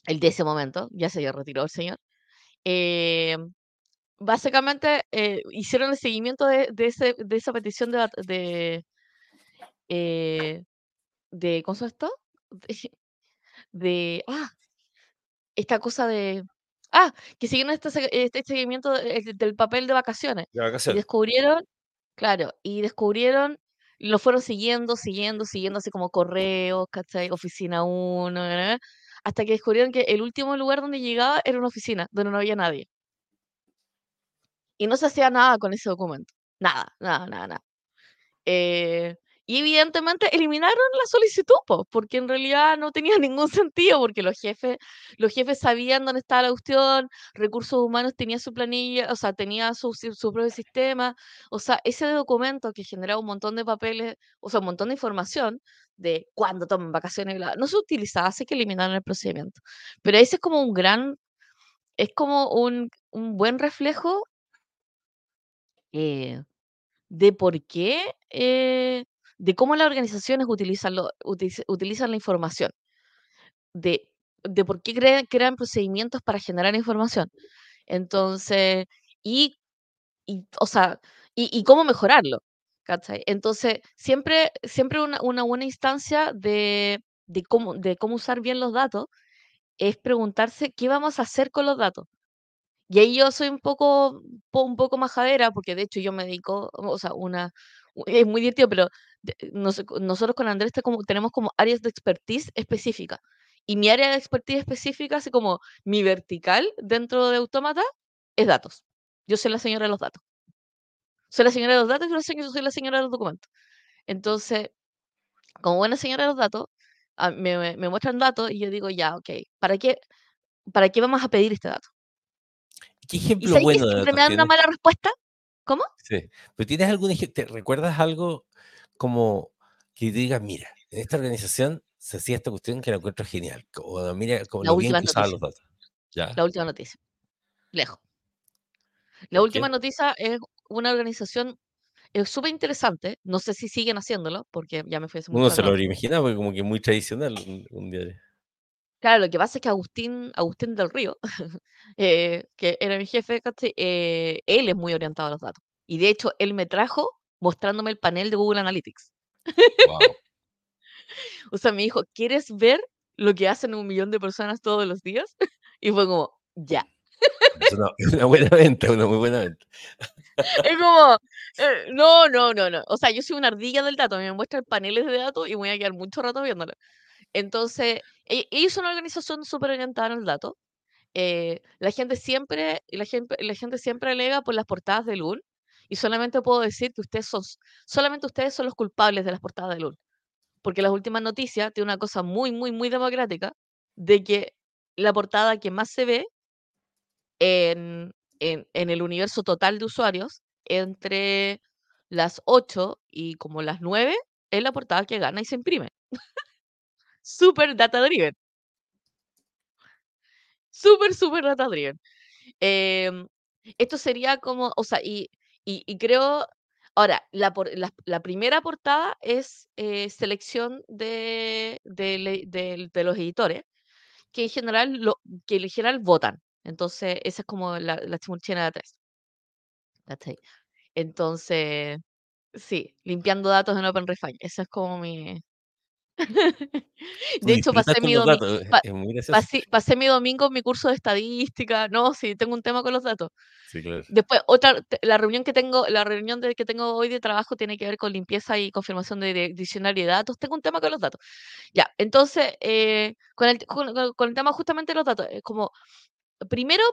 [SPEAKER 2] el de ese momento, ya se retiró el señor, em, básicamente eh, hicieron el seguimiento de, de ese, de esa petición de, de, eh, de ¿cómo se esto? De, de- ah, esta cosa de, ah, que siguieron este, este seguimiento de- de- del papel de vacaciones
[SPEAKER 1] De
[SPEAKER 2] y
[SPEAKER 1] vacaciones.
[SPEAKER 2] descubrieron Claro, y descubrieron, lo fueron siguiendo, siguiendo, siguiendo, así como correos, ¿cachai? Oficina 1, hasta que descubrieron que el último lugar donde llegaba era una oficina, donde no había nadie. Y no se hacía nada con ese documento. Nada, nada, nada, nada. Eh, y evidentemente eliminaron la solicitud, po, porque en realidad no tenía ningún sentido, porque los jefes, los jefes sabían dónde estaba la cuestión, recursos humanos tenía su planilla, o sea, tenía su, su propio sistema, o sea, ese documento que generaba un montón de papeles, o sea, un montón de información de cuándo toman vacaciones, no se utilizaba, así que eliminaron el procedimiento. Pero ese es como un gran, es como un, un buen reflejo eh, de por qué, eh, de cómo las organizaciones utilizan, lo, utiliz- utilizan la información. De, de por qué crean, crean procedimientos para generar información. Entonces, y, y o sea, y, y cómo mejorarlo. ¿cachai? Entonces, siempre, siempre una, una buena instancia de, de, cómo, de cómo usar bien los datos es preguntarse qué vamos a hacer con los datos. Y ahí yo soy un poco, po- un poco majadera, porque de hecho yo me dedico, o sea, una, es muy divertido, pero de- nos- nosotros con Andrés te- como, tenemos como áreas de expertise específicas. Y mi área de expertise específica, así como mi vertical dentro de Autómata, es datos. Yo soy la señora de los datos. Soy la señora de los datos y soy la soy la señora de los documentos. Entonces, como buena señora de los datos, me, me- me muestran datos y yo digo, ya, ok, ¿para qué, ¿para qué vamos a pedir este dato?
[SPEAKER 1] ¿Qué
[SPEAKER 2] ¿Y
[SPEAKER 1] ejemplo
[SPEAKER 2] que
[SPEAKER 1] bueno de
[SPEAKER 2] siempre me
[SPEAKER 1] datos
[SPEAKER 2] dan una mala respuesta? ¿Cómo?
[SPEAKER 1] Sí. Pero ¿tienes algún? ¿Te recuerdas algo como que te digas, mira, en esta organización se hacía esta cuestión que la encuentro genial? O mira, como
[SPEAKER 2] La
[SPEAKER 1] lo bien
[SPEAKER 2] última
[SPEAKER 1] que usaban
[SPEAKER 2] noticia.
[SPEAKER 1] los datos. ¿Ya?
[SPEAKER 2] La última noticia. Lejos. La
[SPEAKER 1] ¿Por
[SPEAKER 2] última
[SPEAKER 1] qué?
[SPEAKER 2] noticia es una organización es súper interesante. No sé si siguen haciéndolo, porque ya me fui hace
[SPEAKER 1] Uno se lo
[SPEAKER 2] rato.
[SPEAKER 1] habría imaginado, porque como que muy tradicional un, un diario.
[SPEAKER 2] Claro, lo que pasa es que Agustín, Agustín del Río, eh, que era mi jefe. Eh, él es muy orientado a los datos. Y de hecho, él me trajo mostrándome el panel de Google Analytics.
[SPEAKER 1] Wow.
[SPEAKER 2] O sea, me dijo, ¿quieres ver lo que hacen un millón de personas todos los días? Y fue como, ya.
[SPEAKER 1] Es una, una buena venta, una muy buena venta.
[SPEAKER 2] Es como, eh, no, no, no, no. O sea, yo soy una ardilla del dato, me muestran paneles de datos y voy a quedar mucho rato viéndolo. Entonces, e- ellos son una organización súper orientada al dato. eh, la gente siempre, la gente, la gente siempre alega por las portadas de LUN y solamente puedo decir que ustedes son, solamente ustedes son los culpables de las portadas de LUN. Porque las últimas noticias tiene una cosa muy, muy, muy democrática de que la portada que más se ve en, en, en el universo total de usuarios entre las 8 y como las 9 es la portada que gana y se imprime. Súper data driven. Súper, súper data driven. Em, esto sería como, o sea, y, y, creo, ahora, la, la, primera portada es eh, selección de, de, de los editores, que en general, lo, que en general votan. Entonces, esa es como la, la chimurchina de atrás. Entonces, sí, limpiando datos en OpenRefine. Esa es como mi... De hecho, pasé mi
[SPEAKER 1] datos, muy gracioso.
[SPEAKER 2] pasé, pasé mi domingo en mi curso de estadística. No, sí, tengo un tema con los datos.
[SPEAKER 1] Sí, claro.
[SPEAKER 2] Después, otra, la reunión que tengo, la reunión de, que tengo hoy de trabajo tiene que ver con limpieza y confirmación de, de diccionario de datos. Tengo un tema con los datos. Ya, entonces, eh, con el, con- con el tema justamente de los datos, es como, primero,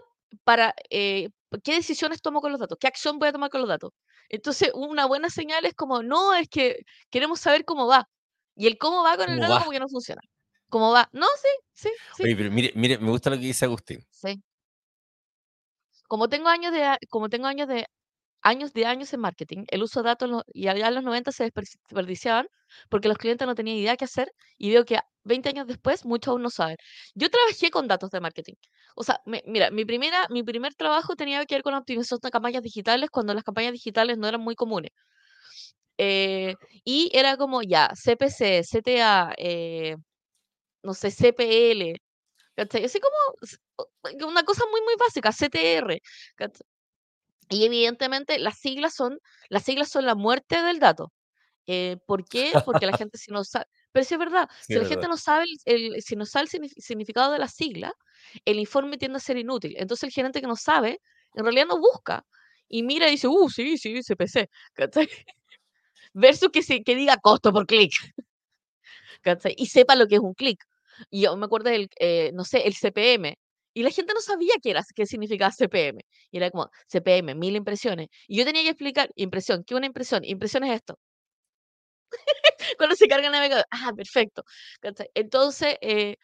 [SPEAKER 2] para, eh, ¿qué decisiones tomo con los datos? ¿Qué acción voy a tomar con los datos? Entonces, una buena señal es como, no, es que queremos saber cómo va. Y el cómo va con el
[SPEAKER 1] ¿Cómo
[SPEAKER 2] dato
[SPEAKER 1] va?
[SPEAKER 2] como que no funciona. ¿Cómo va? No, sí, sí, sí,
[SPEAKER 1] Oye, pero mire, mire, me gusta lo que dice Agustín.
[SPEAKER 2] sí. Como tengo años de, como tengo años de años de años en marketing, el uso de datos y allá en los 90 se desperdi- desperdiciaban porque los clientes no tenían idea qué hacer y veo que a- 20 años después muchos aún no saben. Yo trabajé con datos de marketing. O sea, me- mira, mi primera, mi primer trabajo tenía que ver con optimización de campañas digitales cuando las campañas digitales no eran muy comunes. Eh, y era como ya, CPC, CTA, eh, no sé, CPL, ¿cachai? Así como una cosa muy, muy básica, CTR. ¿cachai? Y evidentemente las siglas son, las siglas son la muerte del dato. Eh, ¿por qué? Porque la gente si no sabe, pero sí es verdad,
[SPEAKER 1] Sí,
[SPEAKER 2] si
[SPEAKER 1] es
[SPEAKER 2] la gente no sabe el, si no sabe el signif- significado de la sigla, el informe tiende a ser inútil. Entonces el gerente que no sabe, en realidad no busca. Y mira y dice, uh, sí, sí, CPC, ¿cachai? Versus que, se, que diga costo por clic. Y sepa lo que es un clic. Y yo me acuerdo del, eh, no sé, el CPM. Y la gente no sabía qué era, qué significaba CPM. Y era como, CPM, mil impresiones. Y yo tenía que explicar, impresión, ¿qué una impresión? Impresión es esto. Cuando se carga el navegador, ah, perfecto. Entonces, eh,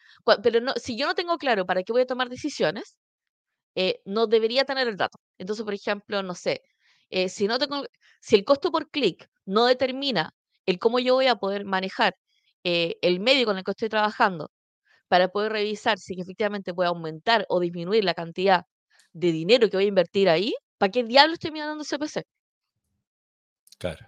[SPEAKER 2] pero no, si yo no tengo claro para qué voy a tomar decisiones, eh, no debería tener el dato. Entonces, por ejemplo, no sé, eh, si no tengo, si el costo por clic no determina el cómo yo voy a poder manejar eh, el medio con el que estoy trabajando para poder revisar si efectivamente puede aumentar o disminuir la cantidad de dinero que voy a invertir ahí, ¿para qué diablo estoy mirando CPC?
[SPEAKER 1] Claro.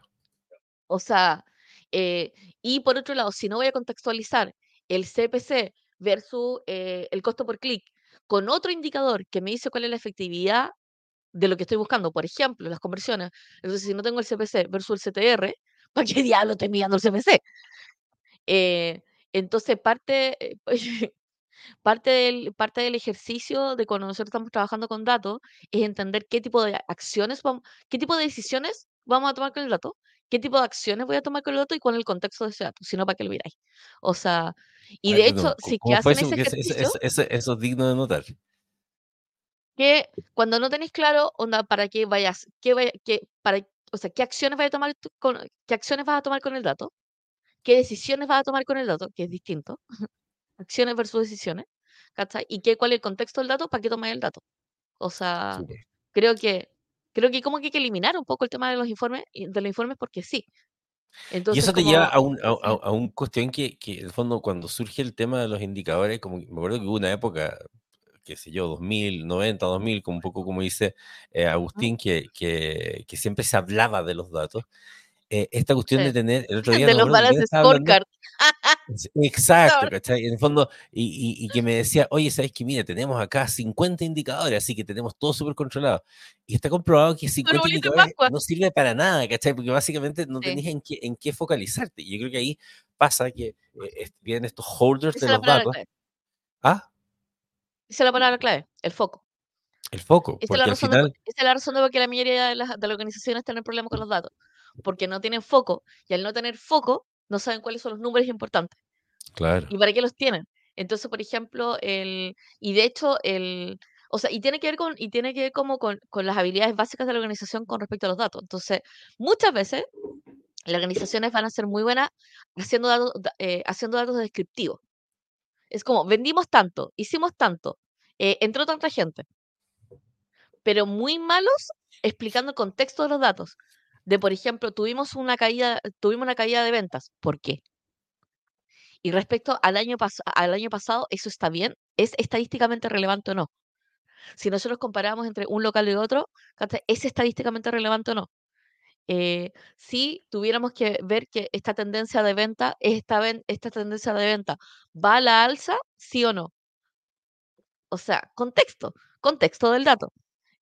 [SPEAKER 2] O sea, eh, y por otro lado, si no voy a contextualizar el CPC versus eh, el costo por clic, con otro indicador que me dice cuál es la efectividad de lo que estoy buscando, por ejemplo, las conversiones. Entonces, si no tengo el CPC versus el CTR, ¿para qué diablo estoy mirando el CPC? Eh, entonces, parte, eh, parte, del, parte del ejercicio de cuando nosotros estamos trabajando con datos es entender qué tipo de acciones, vamos, qué tipo de decisiones vamos a tomar con el dato, qué tipo de acciones voy a tomar con el dato y cuál es el contexto de ese dato, si no, ¿para qué lo miráis? O sea, y de hecho, si que hacen ese ejercicio...
[SPEAKER 1] Eso, eso es digno de notar
[SPEAKER 2] que cuando no tenéis claro, onda, para qué vayas, qué vaya, qué, para, o sea, qué acciones vas a tomar con, qué acciones vas a tomar con el dato, qué decisiones vas a tomar con el dato, que es distinto, acciones versus decisiones, ¿cachai? Y qué, cuál es el contexto del dato, para qué tomar el dato. O sea, creo que, creo que como que hay que eliminar un poco el tema de los informes, de los informes porque sí.
[SPEAKER 1] Entonces, y eso te lleva a un, a, a, un cuestión que, que, en el fondo, cuando surge el tema de los indicadores, como me acuerdo que hubo una época, qué sé yo, 2000, 90, 2000, como un poco como dice eh, Agustín, que, que, que, siempre se hablaba de los datos. Eh, esta cuestión de tener, el otro día...
[SPEAKER 2] De los balances scorecard.
[SPEAKER 1] Exacto, ¿cachai? En el fondo, y, y, que me decía, oye, ¿sabes qué? Mira, tenemos acá 50 indicadores, así que tenemos todo súper controlado. Y está comprobado que 50 indicadores no sirve para nada, ¿cachai? Porque básicamente no sí. en qué, en qué focalizarte. Y yo creo que ahí pasa que eh, vienen estos holders de los datos. ¿Ah?
[SPEAKER 2] Esa es la palabra clave, el foco.
[SPEAKER 1] El foco.
[SPEAKER 2] Esa, es la, razón de, esa es la razón de por qué la mayoría de las, de las organizaciones tienen problemas con los datos. Porque no tienen foco. Y al no tener foco, no saben cuáles son los números importantes.
[SPEAKER 1] Claro.
[SPEAKER 2] ¿Y para qué los tienen? Entonces, por ejemplo, el. Y de hecho, el. O sea, y tiene que ver con, y tiene que ver como con, con las habilidades básicas de la organización con respecto a los datos. Entonces, muchas veces las organizaciones van a ser muy buenas haciendo datos, eh, haciendo datos descriptivos. Es como, vendimos tanto, hicimos tanto, eh, entró tanta gente, pero muy malos explicando el contexto de los datos. De, por ejemplo, tuvimos una caída, tuvimos una caída de ventas. ¿Por qué? Y respecto al año, al año pasado, ¿eso está bien? ¿Es estadísticamente relevante o no? Si nosotros comparamos entre un local y otro, ¿es estadísticamente relevante o no? Eh, si tuviéramos que ver que esta tendencia de venta, esta, esta tendencia de venta va a la alza, sí o no. O sea, contexto, contexto del dato.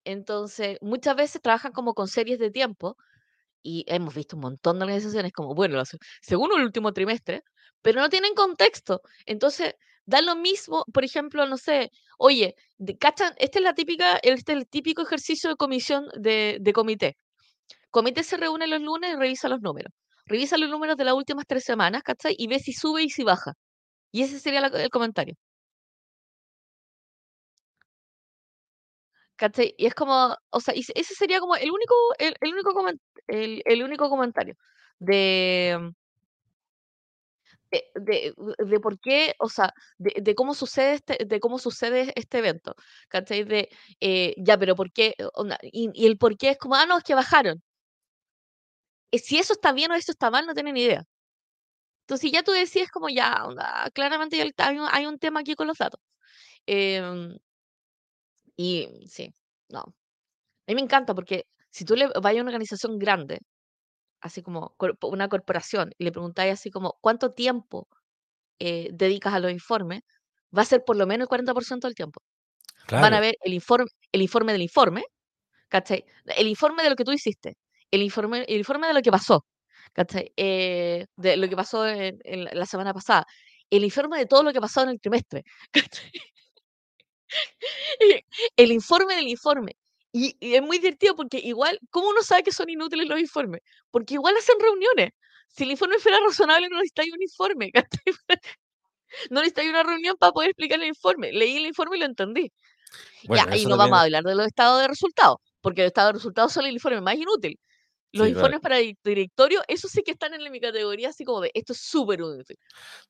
[SPEAKER 2] Entonces, muchas veces trabajan como con series de tiempo y hemos visto un montón de organizaciones como, bueno, según el último trimestre, pero no tienen contexto. Entonces, da lo mismo, por ejemplo, no sé, oye, ¿cachan? Este es, la típica, este es el típico ejercicio de comisión de comité. Comité se reúne los lunes y revisa los números. Revisa los números de las últimas tres semanas, ¿cachai? Y ve si sube y si baja. Y ese sería el comentario. ¿Cachai? Y es como, o sea, ese sería como el único, el, único, el, el, único comentario de, de, de, por qué, o sea, de, cómo sucede este, de cómo sucede este evento, ¿cachai? De, eh, ya, pero ¿por qué? Y, el por qué es como, ah, no, es que bajaron. Eh, si eso está bien o eso está mal, no tienen ni idea. Entonces, ya tú decías como ya, onda, claramente hay un, hay un tema aquí con los datos. Eh, y sí, no. A mí me encanta porque si tú le vas a una organización grande, así como una corporación, y le preguntáis así como, ¿cuánto tiempo eh, dedicas a los informes? Va a ser por lo menos el 40% del tiempo. Van a ver el informe, el informe del informe, ¿cachai? El informe de lo que tú hiciste, el informe, el informe de lo que pasó, ¿cachai? Eh, de lo que pasó en, la semana pasada, el informe de todo lo que pasó en el trimestre, el informe del informe. Y, es muy divertido porque igual, ¿cómo uno sabe que son inútiles los informes? Porque igual hacen reuniones. Si el informe fuera razonable, no necesitáis un informe. no necesitáis una reunión para poder explicar el informe. Leí el informe y lo entendí. ya, y no vamos a hablar de los estados de resultados, porque el estado de resultados son el informe más inútil. Los informes para directorio, eso sí que están en mi categoría, así como de esto es súper útil.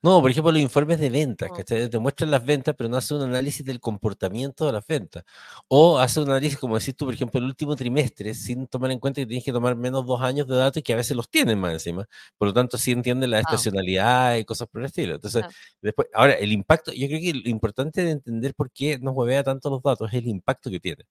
[SPEAKER 1] No, por ejemplo, los informes de ventas, que te muestran las ventas, pero no hacen un análisis del comportamiento de las ventas. O hace un análisis, como decís tú, por ejemplo, el último trimestre, sin tomar en cuenta que tienes que tomar menos dos años de datos y que a veces los tienen más encima. Por lo tanto, sí entienden la estacionalidad y cosas por el estilo. Entonces, después, ahora, el impacto, yo creo que lo importante de entender por qué nos huevea tanto los datos es el impacto que tiene.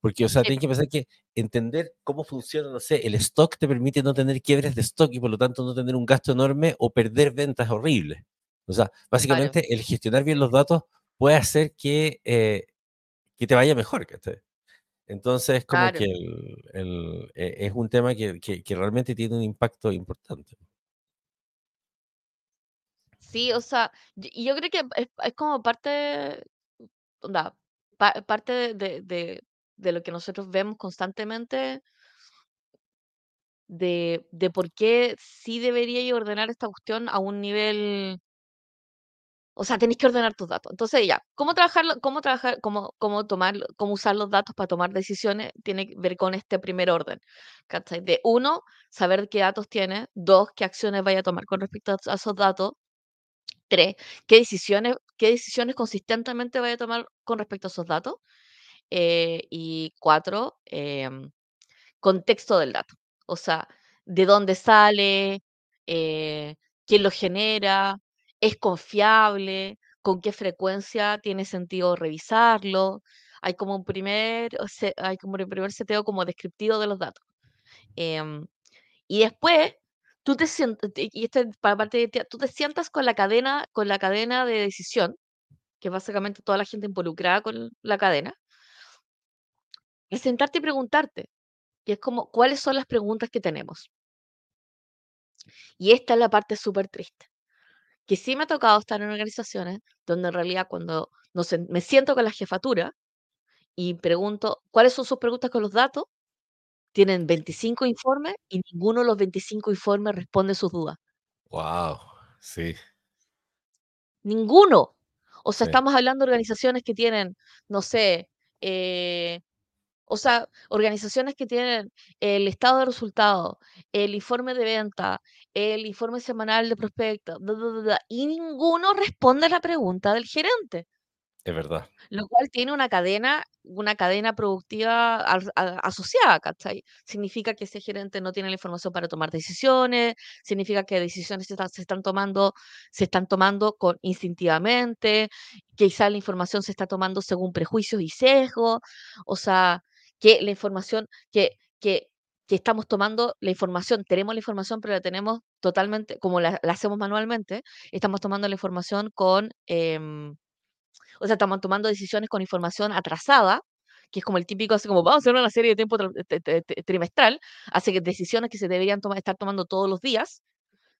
[SPEAKER 1] Porque, o sea, tienes que pensar que entender cómo funciona, no sé, el stock te permite no tener quiebres de stock y por lo tanto no tener un gasto enorme o perder ventas horribles. O sea,
[SPEAKER 2] Claro.
[SPEAKER 1] básicamente el gestionar bien los datos puede hacer que, eh, que te vaya mejor, ¿cachai? Entonces, como que
[SPEAKER 2] Claro.
[SPEAKER 1] el, el- eh, es un tema que, que- que realmente tiene un impacto importante.
[SPEAKER 2] Sí, o sea, y y yo creo que es, es como parte, onda, pa- parte de, de, de- de lo que nosotros vemos constantemente de, de por qué sí debería ordenar esta cuestión a un nivel, o sea, tenéis que ordenar tus datos. Entonces ya, ¿cómo trabajarlo, cómo trabajar, cómo, cómo tomar, cómo usar los datos para tomar decisiones? Tiene que ver con este primer orden, ¿cachai? De uno, saber qué datos tienes, dos, qué acciones vaya a tomar con respecto a esos datos, Tres, ¿qué decisiones, qué decisiones consistentemente vaya a tomar con respecto a esos datos? Eh, y cuatro, em, contexto del dato. O sea, de dónde sale, eh, quién lo genera, es confiable, con qué frecuencia tiene sentido revisarlo. Hay como un primer, hay como un primer seteo como descriptivo de los datos. Em, y después, tú te sientas, y esto es para parte de ti, tú te sientas con la cadena, con la cadena de decisión, que básicamente toda la gente involucrada con la cadena, y sentarte y preguntarte. Y es como, ¿cuáles son las preguntas que tenemos? Y esta es la parte súper triste. Que sí me ha tocado estar en organizaciones donde en realidad cuando no sé, me siento con la jefatura y pregunto, ¿cuáles son sus preguntas con los datos? Tienen 25 informes y ninguno de los 25 informes responde sus dudas.
[SPEAKER 1] Wow, sí,
[SPEAKER 2] Ninguno. O sea,
[SPEAKER 1] sí,
[SPEAKER 2] estamos hablando de organizaciones que tienen, no sé, eh, o sea, organizaciones que tienen el estado de resultados, el informe de venta, el informe semanal de prospectos, bla, bla, bla, bla, y ninguno responde a la pregunta del gerente.
[SPEAKER 1] es verdad.
[SPEAKER 2] Lo cual tiene una cadena, una cadena productiva a- asociada, ¿cachai? Significa que ese gerente no tiene la información para tomar decisiones, significa que decisiones se están, se están tomando, se están tomando con, instintivamente, que quizá la información se está tomando según prejuicios y sesgos, o sea, que la información, que, que, que estamos tomando la información, tenemos la información, pero la tenemos totalmente, como la, la hacemos manualmente, estamos tomando la información con... em, o sea, estamos tomando decisiones con información atrasada, que es como el típico, así como vamos a hacer una serie de tiempo tri- tri- tri- tri- trimestral, hace que decisiones que se deberían toma- estar tomando todos los días,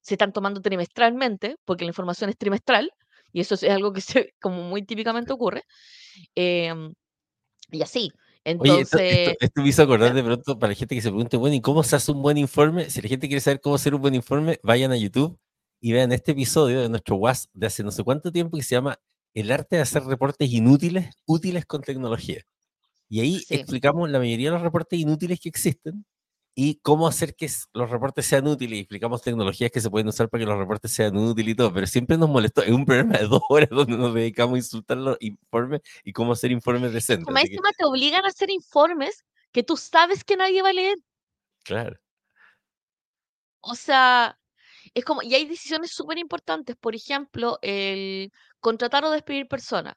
[SPEAKER 2] se están tomando trimestralmente, porque la información es trimestral, y eso es algo que se, como muy típicamente ocurre, em, y así.
[SPEAKER 1] Oye, esto, esto,
[SPEAKER 2] Entonces,
[SPEAKER 1] esto me hizo acordar de pronto para la gente que se pregunte, bueno, ¿y cómo se hace un buen informe? Si la gente quiere saber cómo hacer un buen informe, vayan a YouTube y vean este episodio de nuestro WAS de hace no sé cuánto tiempo que se llama El arte de hacer reportes inútiles, útiles con tecnología. Y ahí
[SPEAKER 2] sí.
[SPEAKER 1] explicamos la mayoría de los reportes inútiles que existen y cómo hacer que los reportes sean útiles. Y explicamos tecnologías que se pueden usar para que los reportes sean útiles y todo. Pero siempre nos molestó. Es un programa de dos horas donde nos dedicamos a insultar los informes y cómo hacer informes decentes. que,
[SPEAKER 2] encima te obligan a hacer informes que tú sabes que nadie va a leer.
[SPEAKER 1] claro.
[SPEAKER 2] O sea, es como, y hay decisiones súper importantes, por ejemplo, el contratar o despedir personas.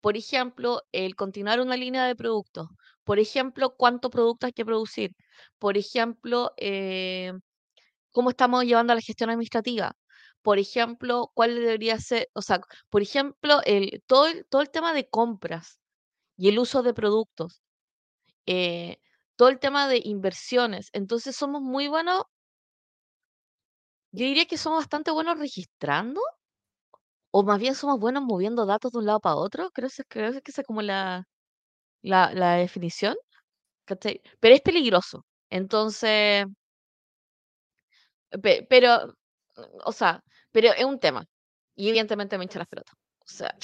[SPEAKER 2] Por ejemplo, el continuar una línea de productos. Por ejemplo, cuánto producto hay que producir. Por ejemplo, eh, cómo estamos llevando la gestión administrativa. Por ejemplo, cuál debería ser, o sea, por ejemplo, todo, el, tema de compras y el uso de productos. eh, todo el tema de inversiones. Entonces somos muy buenos, yo diría que somos bastante buenos registrando, o más bien somos buenos moviendo datos de un lado para otro. Creo, creo que esa es como la, la, la definición. Pero es peligroso. Entonces, pe- pero, o sea, pero es un tema. Y evidentemente me hincha las pelotas. O sea,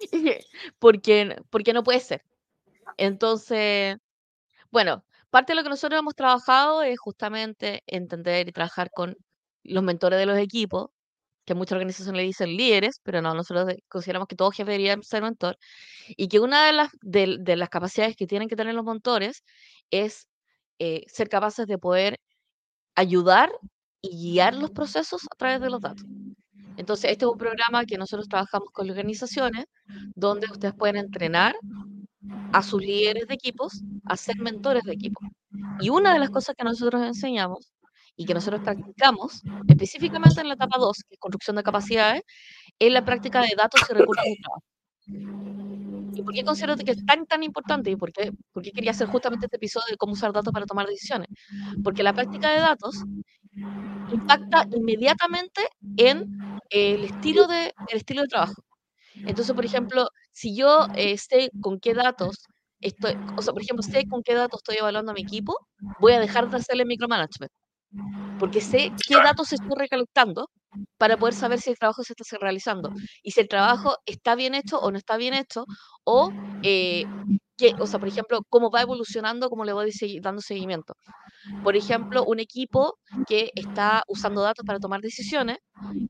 [SPEAKER 2] porque, porque no puede ser. Entonces, bueno, parte de lo que nosotros hemos trabajado es justamente entender y trabajar con los mentores de los equipos, que muchas organizaciones le dicen líderes, pero no, nosotros de- consideramos que todo jefe debería ser mentor, y que una de las, de, de las capacidades que tienen que tener los mentores es eh, ser capaces de poder ayudar y guiar los procesos a través de los datos. Entonces, este es un programa que nosotros trabajamos con organizaciones, donde ustedes pueden entrenar a sus líderes de equipos a ser mentores de equipo. Y una de las cosas que nosotros enseñamos y que nosotros practicamos, específicamente en la etapa 2, que es construcción de capacidades, es la práctica de datos y recursos de trabajo. ¿Y por qué considero que es tan, tan importante? ¿Y por qué, por qué quería hacer justamente este episodio de cómo usar datos para tomar decisiones? Porque la práctica de datos impacta inmediatamente en el estilo de, el estilo de trabajo. Entonces, por ejemplo, si yo eh, sé con qué datos estoy, o sea, por ejemplo, sé con qué datos estoy evaluando a mi equipo, voy a dejar de hacerle micromanagement. Porque sé qué datos estoy recolectando para poder saber si el trabajo se está realizando y si el trabajo está bien hecho o no está bien hecho, o, eh, o sea, por ejemplo, cómo va evolucionando, cómo le voy dando seguimiento. Por ejemplo, un equipo que está usando datos para tomar decisiones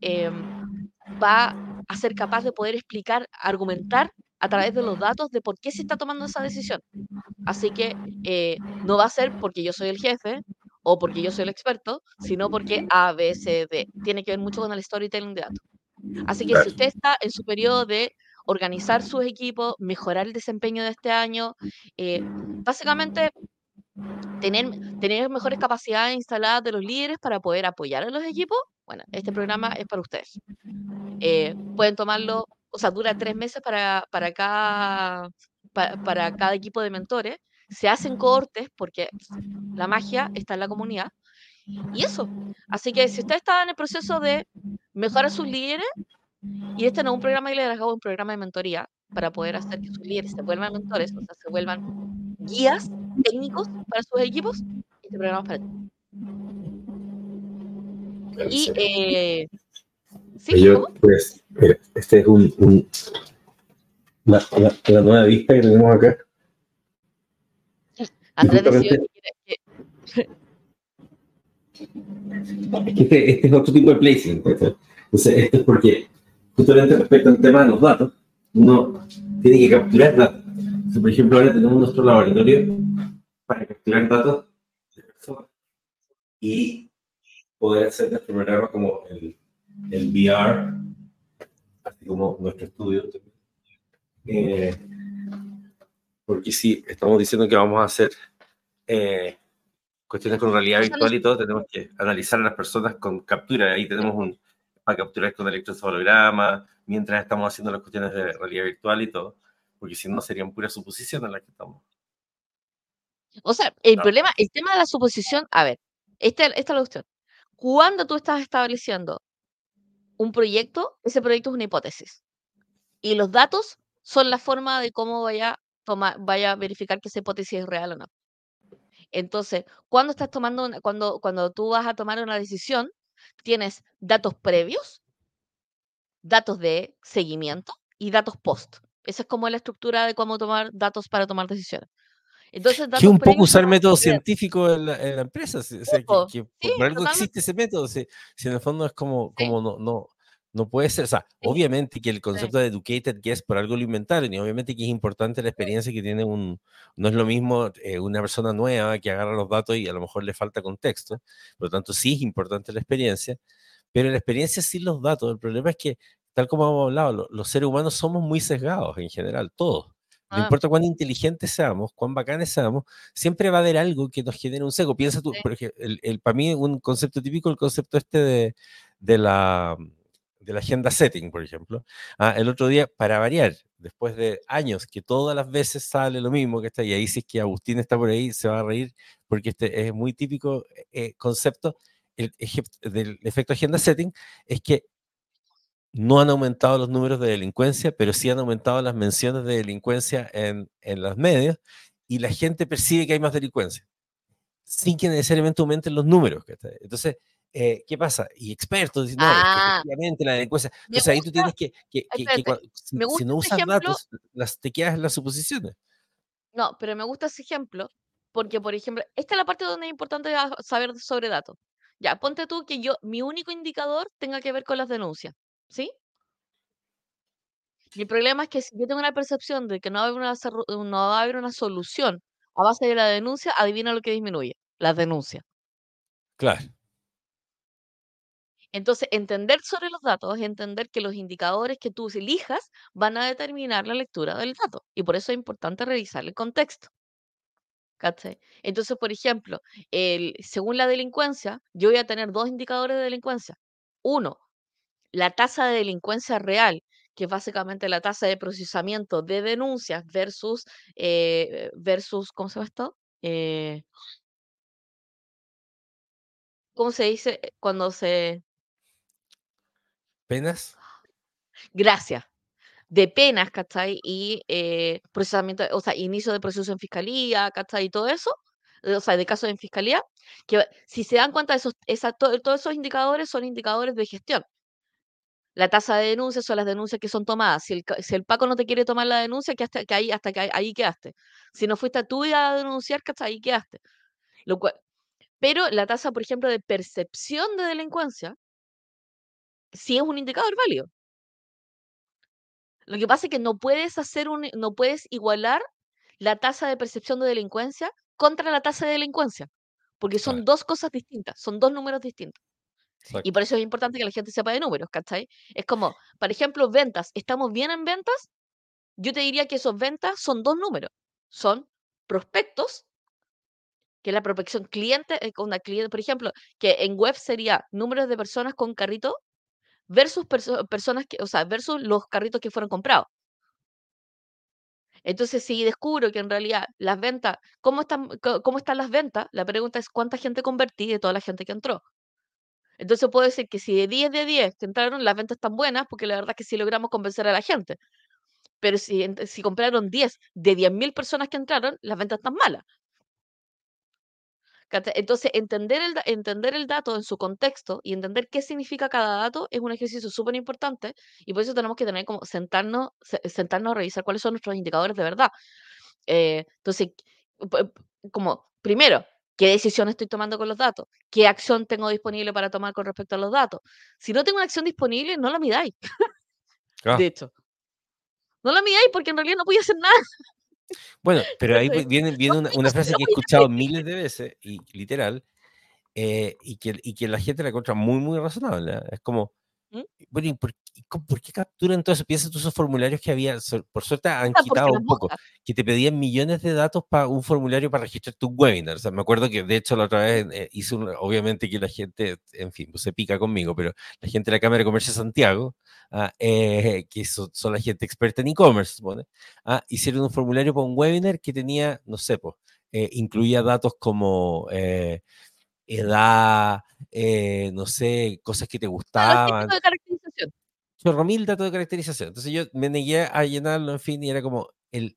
[SPEAKER 2] em, va a ser capaz de poder explicar, argumentar a través de los datos de por qué se está tomando esa decisión. Así que eh, no va a ser porque yo soy el jefe o porque yo soy el experto, sino porque A, B, C, D. Tiene que ver mucho con el storytelling de datos. Así que si usted está en su periodo de organizar sus equipos, mejorar el desempeño de este año, eh, básicamente tener, tener mejores capacidades instaladas de los líderes para poder apoyar a los equipos, bueno, este programa es para ustedes. Eh, pueden tomarlo, o sea, dura tres meses para, para, cada, para, cada equipo de mentores. Se hacen cortes porque la magia está en la comunidad. Y eso. Así que si usted está en el proceso de mejorar a sus líderes, y este no es un programa de liderazgo, es un programa de mentoría para poder hacer que sus líderes se vuelvan mentores, o sea, se vuelvan guías técnicos para sus equipos, este programa es para ti. Y eh,
[SPEAKER 3] ¿sí? pues, eh, este es un, un la, la, nueva vista que tenemos acá.
[SPEAKER 2] Andrés decía
[SPEAKER 3] que Es que este, este, es otro tipo de placement. Entonces, esto es porque, justamente respecto al tema de los datos, uno tiene que capturar datos. por ejemplo, ahora tenemos nuestro laboratorio para capturar datos de personas y poder hacer nuestro programa como el, el VR, así como nuestro estudio. Eh, porque si estamos diciendo que vamos a hacer eh, cuestiones con realidad virtual y todo, tenemos que analizar a las personas con captura. Ahí tenemos un para capturar con electroencefalograma, mientras estamos haciendo las cuestiones de realidad virtual y todo, porque si no serían puras suposiciones las que estamos.
[SPEAKER 2] O sea, el problema, el tema de la suposición, a ver, esta, esta es la cuestión. Cuando tú estás estableciendo un proyecto, ese proyecto es una hipótesis. Y los datos son la forma de cómo vaya, tomar, vaya a verificar que esa hipótesis es real o no. Entonces, cuando estás tomando, cuando, cuando tú vas a tomar una decisión, tienes datos previos, datos de seguimiento y datos post. Esa es como la estructura de cómo tomar datos para tomar decisiones.
[SPEAKER 1] Entonces, que un poco usar método científico en la, empresa, o sea, que, por algo existe ese método, si, si, en el fondo es como, como no, no, no puede ser, o sea, obviamente que el concepto de educated guess por algo lo inventaron y obviamente que es importante la experiencia que tiene un, no es lo mismo eh, una persona nueva que agarra los datos y a lo mejor le falta contexto, por lo tanto sí es importante la experiencia, pero la experiencia sin los datos, el problema es que, tal como hemos hablado, los seres humanos somos muy sesgados en general, todos. No ah. importa cuán inteligentes seamos, cuán bacanes seamos, siempre va a haber algo que nos genere un sesgo. Piensa tú, por ejemplo, el, el, para mí un concepto típico, el concepto este de, de la de la agenda setting, por ejemplo. Ah, el otro día, para variar, después de años que todas las veces sale lo mismo que está, y ahí si es que Agustín está por ahí, se va a reír, porque este es muy típico eh, concepto el, del efecto agenda setting, es que no han aumentado los números de delincuencia, pero sí han aumentado las menciones de delincuencia en, en los medios, y la gente percibe que hay más delincuencia, sin que necesariamente aumenten los números. Entonces, eh, ¿qué pasa? Y expertos dicen, no, ah. efectivamente la delincuencia. Entonces ahí tú tienes que, que, que, si, no usas datos, las, te quedas en las suposiciones.
[SPEAKER 2] No, pero me gusta ese ejemplo porque, por ejemplo, esta es la parte donde es importante saber sobre datos. Ya, ponte tú que yo, mi único indicador tenga que ver con las denuncias, ¿sí? El problema es que si yo tengo una percepción de que no va a haber una, no va a haber una solución a base de la denuncia, adivina lo que disminuye, las denuncias.
[SPEAKER 1] Claro.
[SPEAKER 2] Entonces, entender sobre los datos es entender que los indicadores que tú elijas van a determinar la lectura del dato. Y por eso es importante revisar el contexto. ¿Cachai? Entonces, por ejemplo, según la delincuencia, yo voy a tener dos indicadores de delincuencia. Uno, la tasa de delincuencia real, que es básicamente la tasa de procesamiento de denuncias versus, eh, versus ¿cómo se llama esto? Eh, ¿cómo se dice cuando se... Gracias. De penas, ¿cachai? Y eh, procesamiento, o sea, inicio de proceso en fiscalía, ¿cachai? Y todo eso, o sea, de casos en fiscalía, que si se dan cuenta, esos, esa, todos esos indicadores son indicadores de gestión. La tasa de denuncias son las denuncias que son tomadas. Si el, si el Paco no te quiere tomar la denuncia, que hasta que ahí, hasta que ahí quedaste. Si no fuiste tú a denunciar, que hasta ahí quedaste. Lo cual, pero la tasa, por ejemplo, de percepción de delincuencia, sí es un indicador válido. Lo que pasa es que no puedes hacer un, no puedes igualar la tasa de percepción de delincuencia contra la tasa de delincuencia, porque son
[SPEAKER 1] Claro.
[SPEAKER 2] dos cosas distintas, son dos números distintos. Y por eso es importante que la gente sepa de números, ¿cachai? Es como, por ejemplo, ventas. ¿Estamos bien en ventas? Yo te diría que esos ventas son dos números. Son prospectos, que es la prospección cliente, eh, con una cliente, por ejemplo, que en web sería números de personas con carrito versus perso- personas que, o sea, versus los carritos que fueron comprados. Entonces, si descubro que en realidad las ventas, ¿cómo están, cómo están las ventas? La pregunta es cuánta gente convertí de toda la gente que entró. Entonces puedo decir que si de 10 de 10 que entraron, las ventas están buenas, porque la verdad es que sí logramos convencer a la gente. Pero si, si compraron 10 de 10.000 personas que entraron, las ventas están malas. Entonces, entender el, entender el dato en su contexto y entender qué significa cada dato es un ejercicio súper importante y por eso tenemos que tener como sentarnos, se- sentarnos a revisar cuáles son nuestros indicadores de verdad. Eh, entonces, como, primero, ¿qué decisión estoy tomando con los datos? ¿Qué acción tengo disponible para tomar con respecto a los datos? Si no tengo una acción disponible, no la midáis,
[SPEAKER 1] Ah,
[SPEAKER 2] de hecho. No la midáis porque en realidad no voy a hacer nada.
[SPEAKER 1] Bueno, pero ahí viene, viene una, frase que he escuchado miles de veces, y literal, eh, y, que, y que la gente la encuentra muy, muy razonable. ¿eh? Es como,
[SPEAKER 2] ¿Mm?
[SPEAKER 1] bueno, ¿y por, por qué capturan todo eso? Piensa tú esos formularios que había, por suerte han
[SPEAKER 2] Ah,
[SPEAKER 1] quitado un poco,
[SPEAKER 2] moscas.
[SPEAKER 1] que te pedían millones de datos para un formulario para registrar tu webinar. O sea, me acuerdo que de hecho la otra vez eh, hice un- obviamente que la gente, en fin, pues, se pica conmigo, pero la gente de la Cámara de Comercio de Santiago, ah, eh, que son, son la gente experta en e-commerce, ah, hicieron un formulario para un webinar que tenía, no sé, pues, eh, incluía datos como eh, edad, eh, no sé, cosas que te gustaban,
[SPEAKER 2] típico de caracterización.
[SPEAKER 1] chorro mil datos de caracterización. Entonces yo me negué a llenarlo, en fin, y era como el.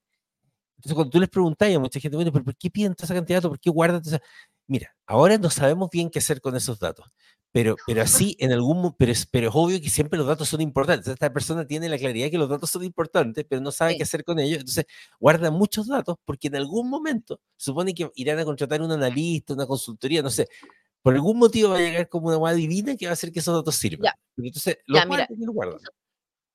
[SPEAKER 1] Entonces cuando tú les preguntas a mucha gente, bueno, pero ¿por qué piden toda esa cantidad de datos? ¿Por qué guardan toda esa-?" Mira, ahora no sabemos bien qué hacer con esos datos, pero, pero así en algún pero es, pero es obvio que siempre los datos son importantes. Esta persona tiene la claridad que los datos son importantes, pero no sabe
[SPEAKER 2] Sí.
[SPEAKER 1] qué hacer con ellos. Entonces guarda muchos datos porque en algún momento supone que irán a contratar un analista, una consultoría, no sé. Por algún motivo va a llegar como una hueá divina que va a hacer que esos datos sirvan.
[SPEAKER 2] Ya.
[SPEAKER 1] Entonces los
[SPEAKER 2] Ya, mira,
[SPEAKER 1] guardan y los guardan.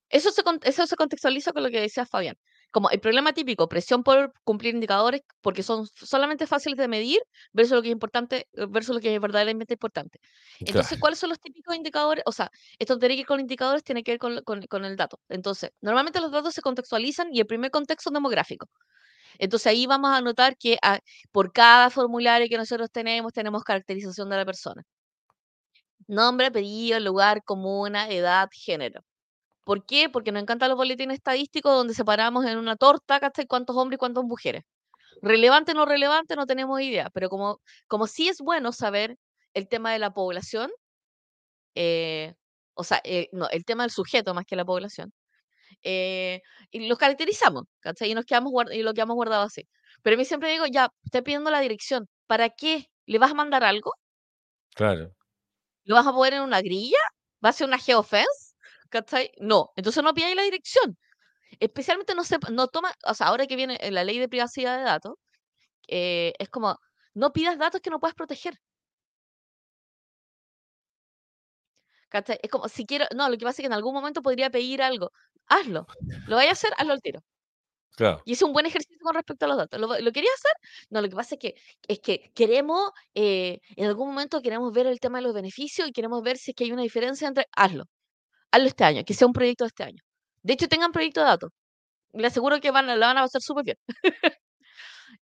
[SPEAKER 2] eso, eso se, eso se contextualiza con lo que decía Fabián. Como el problema típico, presión por cumplir indicadores porque son solamente fáciles de medir versus lo que es importante, eh, versus lo que es verdaderamente importante. Entonces,
[SPEAKER 1] Claro.
[SPEAKER 2] ¿cuáles son los típicos indicadores? O sea, esto tiene que ir con indicadores, tiene que ver con, con- con el dato. Entonces, normalmente los datos se contextualizan y el primer contexto es demográfico. Entonces ahí vamos a notar que ah, por cada formulario que nosotros tenemos, tenemos caracterización de la persona. Nombre, apellido, lugar, comuna, edad, género. ¿Por qué? Porque nos encantan los boletines estadísticos donde separamos en una torta, ¿cachai? ¿Cuántos hombres y cuántas mujeres? Relevante o no relevante, no tenemos idea, pero como, como sí es bueno saber el tema de la población, eh, o sea, eh, no, el tema del sujeto más que la población, eh, y los caracterizamos, ¿cachai? Y, nos quedamos y lo quedamos guardado así. Pero a mí siempre digo, ya, estoy pidiendo la dirección, ¿para qué? ¿Le vas a mandar algo?
[SPEAKER 1] Claro.
[SPEAKER 2] ¿Lo vas a poner en una grilla? ¿Va a ser una geofence? ¿Cachai? No, entonces no pidáis la dirección. Especialmente no se no toma, o sea, ahora que viene eh, la ley de privacidad de datos, eh, es como, no pidas datos que no puedas proteger. ¿Cachai? Es como, si quiero, no, lo que pasa es que en algún momento podría pedir algo. Hazlo. ¿Lo vayas a hacer? Hazlo al tiro.
[SPEAKER 1] Claro.
[SPEAKER 2] Y es un buen ejercicio con respecto a los datos. ¿Lo, lo quería hacer? No, lo que pasa es que, es que queremos, eh, en algún momento queremos ver el tema de los beneficios y queremos ver si es que hay una diferencia entre, hazlo. Hazlo este año, que sea un proyecto de este año. De hecho, tengan proyecto de datos. Les aseguro que van, la van a pasar súper bien.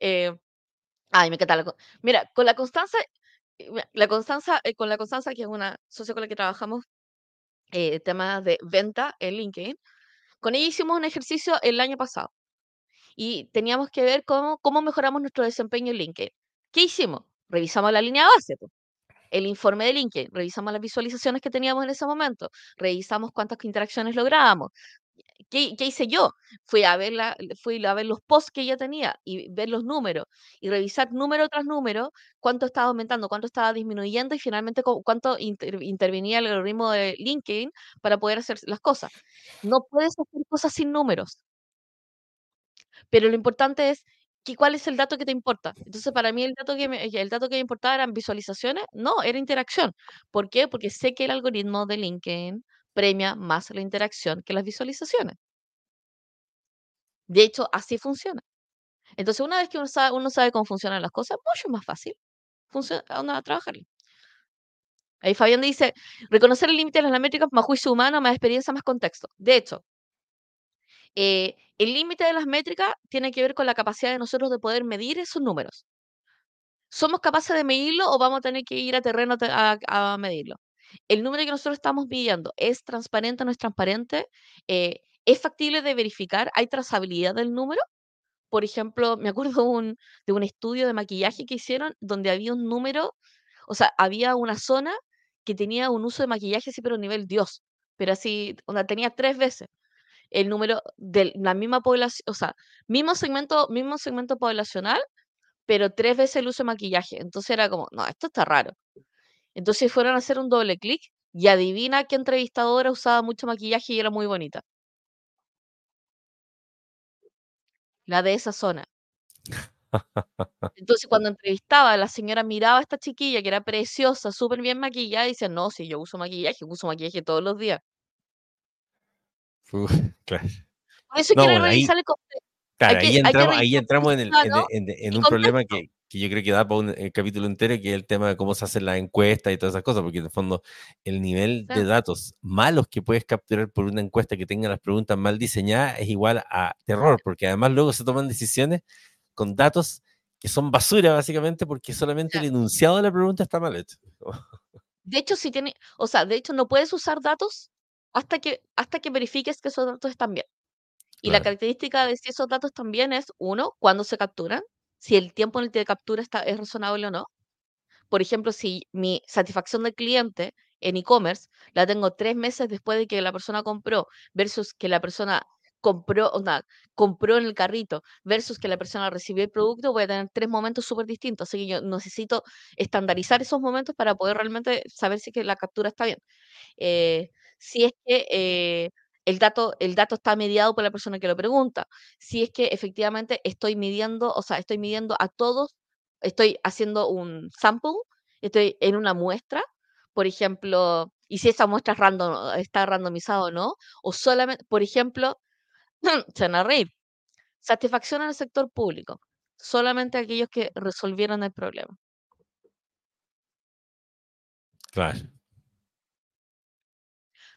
[SPEAKER 2] Eh, Ay, me encanta la mira, con la Constanza, eh, la Constanza, eh, con la Constanza, que es una socia con la que trabajamos, eh, temas de venta en LinkedIn, con ella hicimos un ejercicio el año pasado y teníamos que ver cómo, cómo mejoramos nuestro desempeño en LinkedIn. ¿Qué hicimos? Revisamos la línea base, el informe de LinkedIn, revisamos las visualizaciones que teníamos en ese momento, revisamos cuántas interacciones lográbamos, ¿Qué, hice yo? Fui a ver fui a ver los posts que ella tenía y ver los números y revisar número tras número cuánto estaba aumentando, cuánto estaba disminuyendo y finalmente cu- cuánto inter- intervenía el algoritmo de LinkedIn para poder hacer las cosas. No puedes hacer cosas sin números, pero lo importante es que, cuál es el dato que te importa. Entonces, para mí el dato que me, el dato que me importaba eran visualizaciones, no, era interacción. ¿Por qué? Porque sé que el algoritmo de LinkedIn premia más la interacción que las visualizaciones. De hecho, así funciona. Entonces, una vez que uno sabe, uno sabe cómo funcionan las cosas, mucho más fácil funciona, anda a trabajarlo. Ahí Fabián dice, reconocer el límite de las métricas, más juicio humano, más experiencia, más contexto. De hecho, eh, el límite de las métricas tiene que ver con la capacidad de nosotros de poder medir esos números. ¿Somos capaces de medirlo o vamos a tener que ir a terreno te- a, medirlo? El número que nosotros estamos midiendo es transparente o no es transparente, Eh, es factible de verificar, hay trazabilidad del número. Por ejemplo, me acuerdo de un estudio de maquillaje que hicieron donde había un número, o sea, había una zona que tenía un uso de maquillaje así, pero a nivel Dios, pero así, onda, tenía tres veces el número de la misma población, o sea, mismo segmento, mismo segmento poblacional, pero tres veces el uso de maquillaje. Entonces era como, no, esto está raro. Entonces fueron a hacer un doble clic y adivina qué entrevistadora usaba mucho maquillaje y era muy bonita. La de esa zona. Entonces, cuando entrevistaba, la señora miraba a esta chiquilla que era preciosa, súper bien maquillada, y decía, no, si yo uso maquillaje, uso maquillaje todos los días.
[SPEAKER 1] Uf, claro.
[SPEAKER 2] Por eso
[SPEAKER 1] No,
[SPEAKER 2] quiero
[SPEAKER 1] bueno, ahí,
[SPEAKER 2] revisar el contexto.
[SPEAKER 1] claro,
[SPEAKER 2] Hay
[SPEAKER 1] ahí
[SPEAKER 2] que, hay que
[SPEAKER 1] entramos, ahí entramos en, el, en,
[SPEAKER 2] humano
[SPEAKER 1] en- en
[SPEAKER 2] y
[SPEAKER 1] un problema que, que yo creo que da para un capítulo entero, que es el tema de cómo se hacen las encuestas y todas esas cosas, porque en el fondo el nivel de datos malos que puedes capturar por una encuesta que tenga las preguntas mal diseñadas es igual a terror, porque además luego se toman decisiones con datos que son basura básicamente porque solamente el enunciado de la pregunta está mal hecho.
[SPEAKER 2] De hecho, si tiene, o sea, de hecho, no puedes usar datos hasta que, hasta que verifiques que esos datos están bien. Y la
[SPEAKER 1] Claro.
[SPEAKER 2] característica de si esos datos también es, uno, cuándo se capturan, si el tiempo en el que captura está, es razonable o no. Por ejemplo, si mi satisfacción del cliente en e-commerce la tengo tres meses después de que la persona compró versus que la persona compró, o compró en el carrito versus que la persona recibió el producto, voy a tener tres momentos súper distintos. Así que yo necesito estandarizar esos momentos para poder realmente saber si que la captura está bien eh, si es que eh, el dato, el dato está mediado por la persona que lo pregunta, si es que efectivamente estoy midiendo, o sea, estoy midiendo a todos, estoy haciendo un sample, estoy en una muestra, por ejemplo, y si esa muestra está randomizada o no, o solamente, por ejemplo, se van a satisfacción en el sector público, solamente aquellos que resolvieron el problema.
[SPEAKER 1] Claro.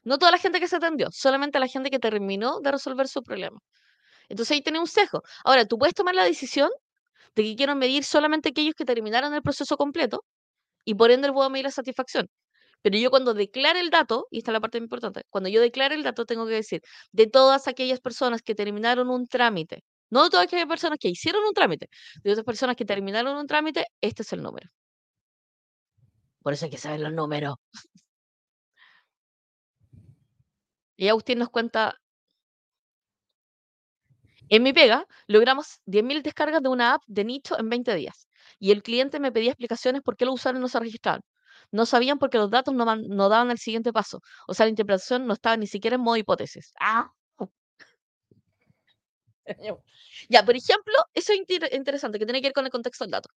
[SPEAKER 2] No toda la gente que se atendió, solamente la gente que terminó de resolver su problema. Entonces ahí tenés un sesgo. Ahora, tú puedes tomar la decisión de que quiero medir solamente aquellos que terminaron el proceso completo y por ende puedo medir la satisfacción. Pero yo cuando declare el dato, y esta es la parte importante, cuando yo declare el dato tengo que decir de todas aquellas personas que terminaron un trámite, no de todas aquellas personas que hicieron un trámite, de otras personas que terminaron un trámite, este es el número. Por eso hay que saber los números. Y Agustín nos cuenta, en mi pega logramos 10.000 descargas de una app de nicho en 20 días. Y el cliente me pedía explicaciones por qué los usuarios no se registraban. No sabían porque los datos no, no daban el siguiente paso. O sea, la interpretación no estaba ni siquiera en modo hipótesis. ¡Ah! Ya, por ejemplo, eso es inter- interesante, que tiene que ver con el contexto del dato.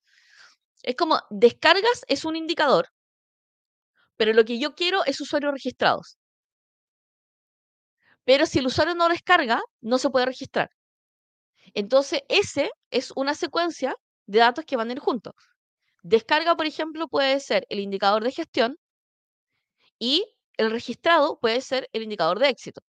[SPEAKER 2] Es como, descargas es un indicador, pero lo que yo quiero es usuarios registrados. Pero si el usuario no descarga, no se puede registrar. Entonces, ese es una secuencia de datos que van a ir juntos. Descarga, por ejemplo, puede ser el indicador de gestión y el registrado puede ser el indicador de éxito.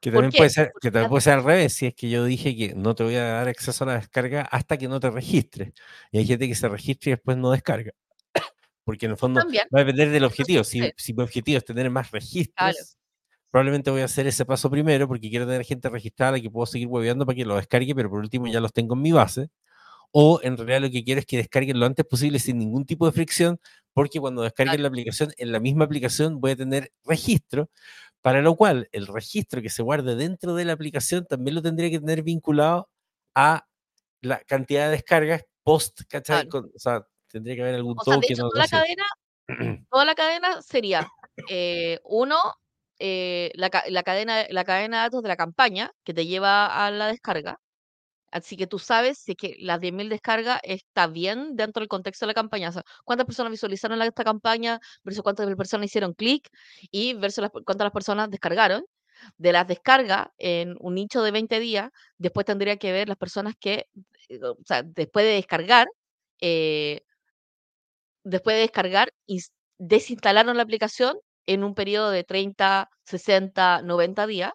[SPEAKER 1] Que
[SPEAKER 2] ¿Por
[SPEAKER 1] también puede ser, que también puede ser al revés, si es que yo dije que no te voy a dar acceso a la descarga hasta que no te registres. Y hay gente que se registra y después no descarga. Porque en el fondo
[SPEAKER 2] también,
[SPEAKER 1] va a depender del objetivo. Si, si mi objetivo es tener más
[SPEAKER 2] claro.
[SPEAKER 1] Probablemente voy a hacer ese paso primero porque quiero tener gente registrada que puedo seguir hueveando para que lo descargue, pero por último ya los tengo en mi base. O en realidad lo que quiero es que descarguen lo antes posible sin ningún tipo de fricción, porque cuando descarguen la aplicación, en la misma aplicación voy a tener registro, para lo cual el registro que se guarde dentro de la aplicación también lo tendría que tener vinculado a la cantidad de descargas post, ¿cachai?
[SPEAKER 2] Claro.
[SPEAKER 1] O sea, tendría que haber algún
[SPEAKER 2] O sea, de
[SPEAKER 1] token
[SPEAKER 2] hecho,
[SPEAKER 1] o algo
[SPEAKER 2] toda la cadena, toda la cadena sería, eh, uno, eh, la, la cadena, la cadena de datos de la campaña que te lleva a la descarga. Así que tú sabes si que las 10.000 descargas está bien dentro del contexto de la campaña. O sea, cuántas personas visualizaron esta campaña versus cuántas personas hicieron clic y versus las, cuántas las personas descargaron. De las descargas en un nicho de 20 días, después tendría que ver las personas que, eh, o sea, después de descargar, eh, después de descargar, ins- desinstalaron la aplicación en un periodo de 30, 60, 90 días,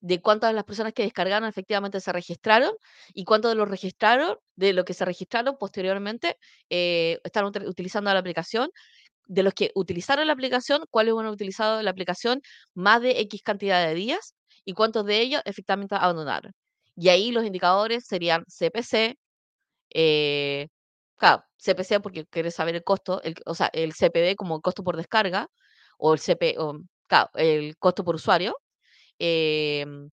[SPEAKER 2] de cuántas de las personas que descargaron efectivamente se registraron y cuántos de los registraron, de lo que se registraron posteriormente, eh, están util- utilizando la aplicación. De los que utilizaron la aplicación, cuáles han utilizado la aplicación más de X cantidad de días y cuántos de ellos efectivamente abandonaron. Y ahí los indicadores serían CPC, eh, CPC porque quieres saber el costo, o sea, el CPD como costo por descarga, o el CP, o, el costo por usuario, em,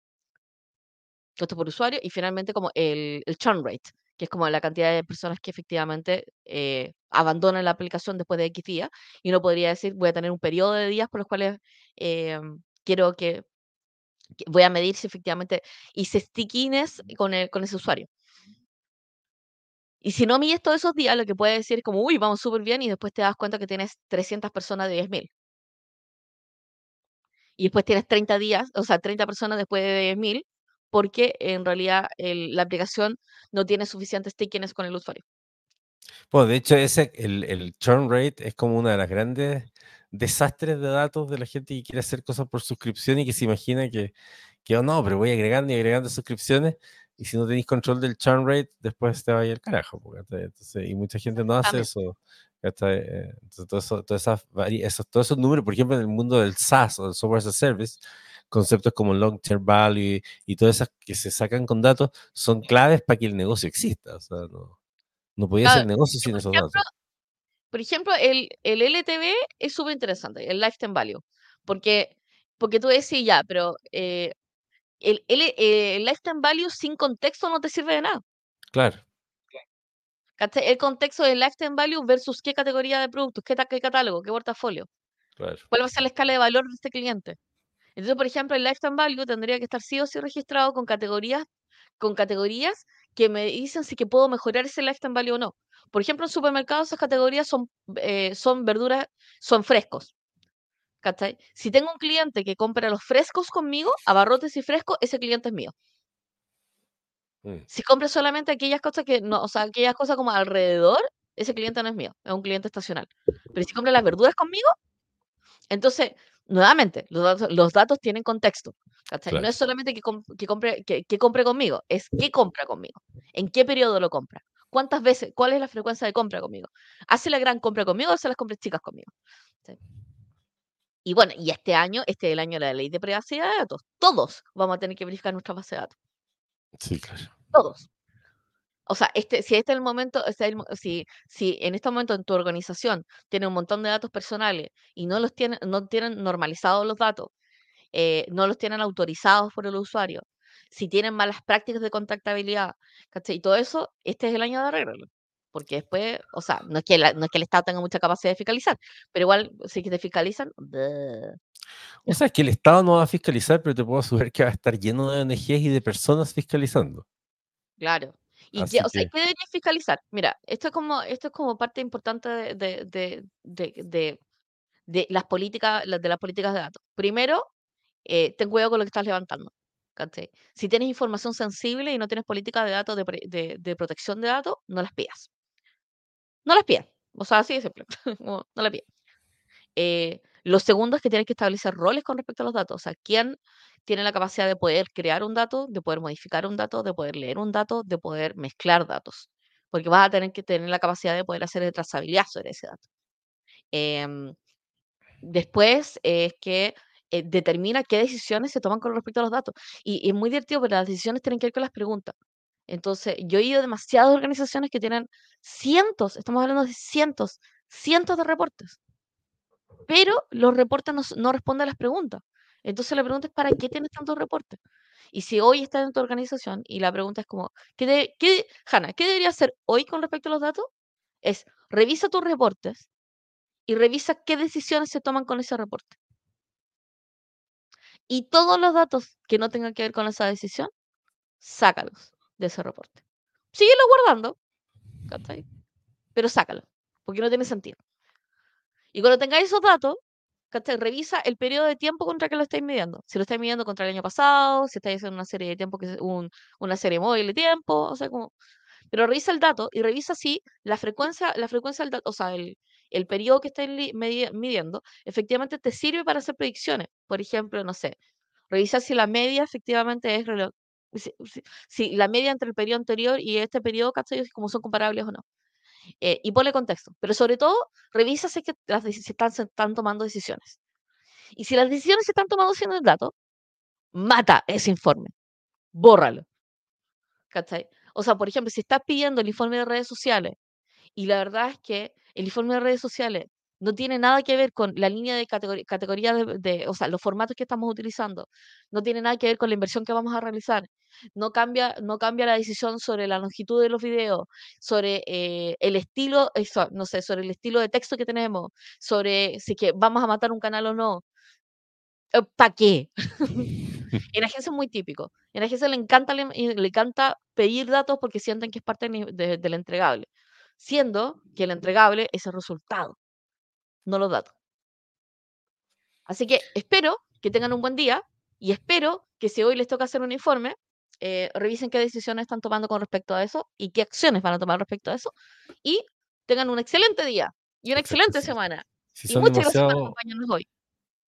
[SPEAKER 2] costo por usuario, y finalmente como el, el churn rate, que es como la cantidad de personas que efectivamente eh, abandonan la aplicación después de X días, y uno podría decir, voy a tener un periodo de días por los cuales em, quiero que, que- voy a medir si efectivamente hice stickiness con, el, con ese usuario. Y si no mides todos esos días, lo que puede decir es como, uy, vamos súper bien, y después te das cuenta que tienes 300 personas de 10.000. Y después tienes 30 días, o sea, 30 personas después de 10.000, porque en realidad el- la aplicación no tiene suficiente stickiness con el usuario.
[SPEAKER 1] Bueno, de hecho, ese, el, el churn rate es como una de las grandes desastres de datos de la gente que quiere hacer cosas por suscripción y que se imagina que, que oh, no, pero voy agregando y agregando suscripciones y si no tenéis control del churn rate, después te va a ir al carajo. po, ¿cachai? Entonces, y mucha gente no hace eso. Eh, Entonces, todo eso- vari- esos, todos esos números, por ejemplo, en el mundo del SaaS o del Software as a Service, conceptos como long term value y todas esas que se sacan con datos son claves para que el negocio exista. O sea, no, no podía
[SPEAKER 2] Claro,
[SPEAKER 1] ser negocio sin esos
[SPEAKER 2] ejemplo,
[SPEAKER 1] datos.
[SPEAKER 2] por ejemplo, el, el LTV es súper interesante, el Lifetime Value, porque, porque tú decís ya, pero eh, el, el, el Lifetime Value sin contexto no te sirve de nada.
[SPEAKER 1] Claro,
[SPEAKER 2] ¿cachai? El contexto del Lifetime Value versus qué categoría de productos, qué, qué catálogo, qué portafolio,
[SPEAKER 1] claro.
[SPEAKER 2] cuál va a ser la escala de valor de este cliente. Entonces, por ejemplo, el Lifetime Value tendría que estar sí o sí registrado con categorías, con categorías que me dicen si que puedo mejorar ese Lifetime Value o no. Por ejemplo, en supermercados esas categorías son, eh, son verduras, son frescos. ¿cachai? Si tengo un cliente que compra los frescos conmigo, abarrotes y frescos, ese cliente es mío.
[SPEAKER 1] Mm,
[SPEAKER 2] Si compra solamente aquellas cosas que no, o sea, aquellas cosas como alrededor, ese cliente no es mío, es un cliente estacional. Pero si compra las verduras conmigo, entonces, nuevamente, los datos, los datos tienen contexto. No es solamente que, que compre, que, que compre conmigo, es qué compra conmigo, en qué periodo lo compra, cuántas veces, cuál es la frecuencia de compra conmigo. ¿Hace la gran compra conmigo o hace las compras chicas conmigo? ¿sí? Y bueno, y este año, este es el año de la ley de privacidad de datos. Todos vamos a tener que verificar nuestra base de datos.
[SPEAKER 1] Sí, claro.
[SPEAKER 2] Todos. O sea, este, si este es el momento, este si, si en este momento en tu organización tiene un montón de datos personales y no los tienen, no tienen normalizados los datos, eh, no los tienen autorizados por el usuario, si tienen malas prácticas de contactabilidad, ¿cachai? Y todo eso, este es el año de arreglarlo. Porque después, o sea, no es que, no es que el Estado tenga mucha capacidad de fiscalizar, pero igual, si te fiscalizan, bleh.
[SPEAKER 1] O sea, es que el Estado no va a fiscalizar, pero te puedo asegurar que va a estar lleno de ONGs y de personas fiscalizando.
[SPEAKER 2] Claro. ¿Y qué, o sea, qué debería fiscalizar? Mira, esto es como, esto es como parte importante de, de, de, de- las políticas, de las políticas de datos. Primero, eh, ten cuidado con lo que estás levantando. ¿cachai? Si tienes información sensible y no tienes política de datos de, protección de datos, no las pidas. No las pidas. O sea, así de simple. como, no las pidas. Eh, lo segundo es que tienes que establecer roles con respecto a los datos. O sea, quién tiene la capacidad de poder crear un dato, de poder modificar un dato, de poder leer un dato, de poder mezclar datos, porque vas a tener que tener la capacidad de poder hacer trazabilidad sobre ese dato. Em, después es que eh, determina qué decisiones se toman con respecto a los datos. Y, y es muy divertido, pero las decisiones tienen que ver con las preguntas. Entonces, yo he ido a demasiadas organizaciones que tienen cientos, estamos hablando de cientos, cientos de reportes, pero los reportes no, no responden a las preguntas. Entonces, la pregunta es, ¿para qué tienes tantos reportes? Y si hoy estás en tu organización y la pregunta es como, ¿qué, de- qué, Hanna, ¿qué debería hacer hoy con respecto a los datos? Es, revisa tus reportes y revisa qué decisiones se toman con ese reporte. Y todos los datos que no tengan que ver con esa decisión, sácalos de ese reporte. Síguelo guardando. Pero sácalo, porque no tiene sentido. Y cuando tengáis esos datos. Revisa el periodo de tiempo contra que lo estáis midiendo. Si lo estáis midiendo contra el año pasado, si estáis haciendo una serie de tiempo, que es un- una serie móvil de tiempo, o sea, como... Pero revisa el dato y revisa si la frecuencia, la frecuencia del dato, o sea, el, el periodo que estáis midiendo, efectivamente te sirve para hacer predicciones. Por ejemplo, no sé, revisa si la media efectivamente es... si la media entre el periodo anterior y este periodo, ¿cachai? Como son comparables o no eh, y ponle contexto. Pero sobre todo, revisa si, las están, están tomando decisiones. Y si las decisiones se están tomando sin el dato, mata ese informe, bórralo. ¿Cachai? O sea, por ejemplo, si estás pidiendo el informe de redes sociales y la verdad es que el informe de redes sociales no tiene nada que ver con la línea de categoría de, de- o sea, los formatos que estamos utilizando, no tiene nada que ver con la inversión que vamos a realizar, no cambia, no cambia la decisión sobre la longitud de los videos, sobre eh, el estilo, eso, no sé, sobre el estilo de texto que tenemos, sobre si que vamos a matar un canal o no. ¿Para qué? En agencia es muy típico. En agencia le encanta, le, encanta pedir datos porque sienten que es parte de- del entregable, siendo que el entregable es el resultado, no los datos. Así que espero que tengan un buen día y espero que si hoy les toca hacer un informe, eh, revisen qué decisiones están tomando con respecto a eso y qué acciones van a tomar respecto a eso y tengan un excelente día y una excelente
[SPEAKER 1] sí.
[SPEAKER 2] semana.
[SPEAKER 1] Si
[SPEAKER 2] Y muchas gracias por acompañarnos hoy.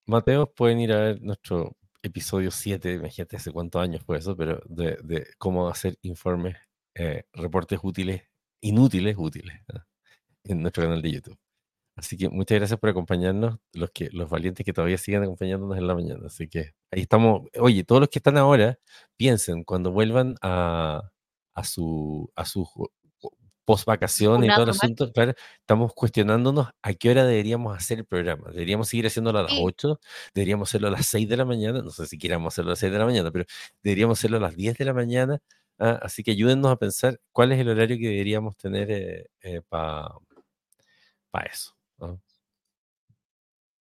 [SPEAKER 1] Mateos, pueden ir a ver nuestro episodio 7, imagínate hace cuántos años fue eso, pero de, de cómo hacer informes, eh, reportes útiles, inútiles, útiles, ¿ah? en nuestro canal de YouTube. Así que muchas gracias por acompañarnos, los que los valientes que todavía siguen acompañándonos en la mañana. Así que ahí estamos. Oye, todos los que están ahora, piensen cuando vuelvan a, a su a su post vacaciones y todo el asunto, claro, estamos cuestionándonos a qué hora deberíamos hacer el programa. ¿Deberíamos seguir haciéndolo a las
[SPEAKER 2] Sí.
[SPEAKER 1] 8? ¿Deberíamos hacerlo a las 6 de la mañana? No sé si queramos hacerlo a las 6 de la mañana, pero deberíamos hacerlo a las 10 de la mañana. Ah, así que ayúdennos a pensar cuál es el horario que deberíamos tener para eso.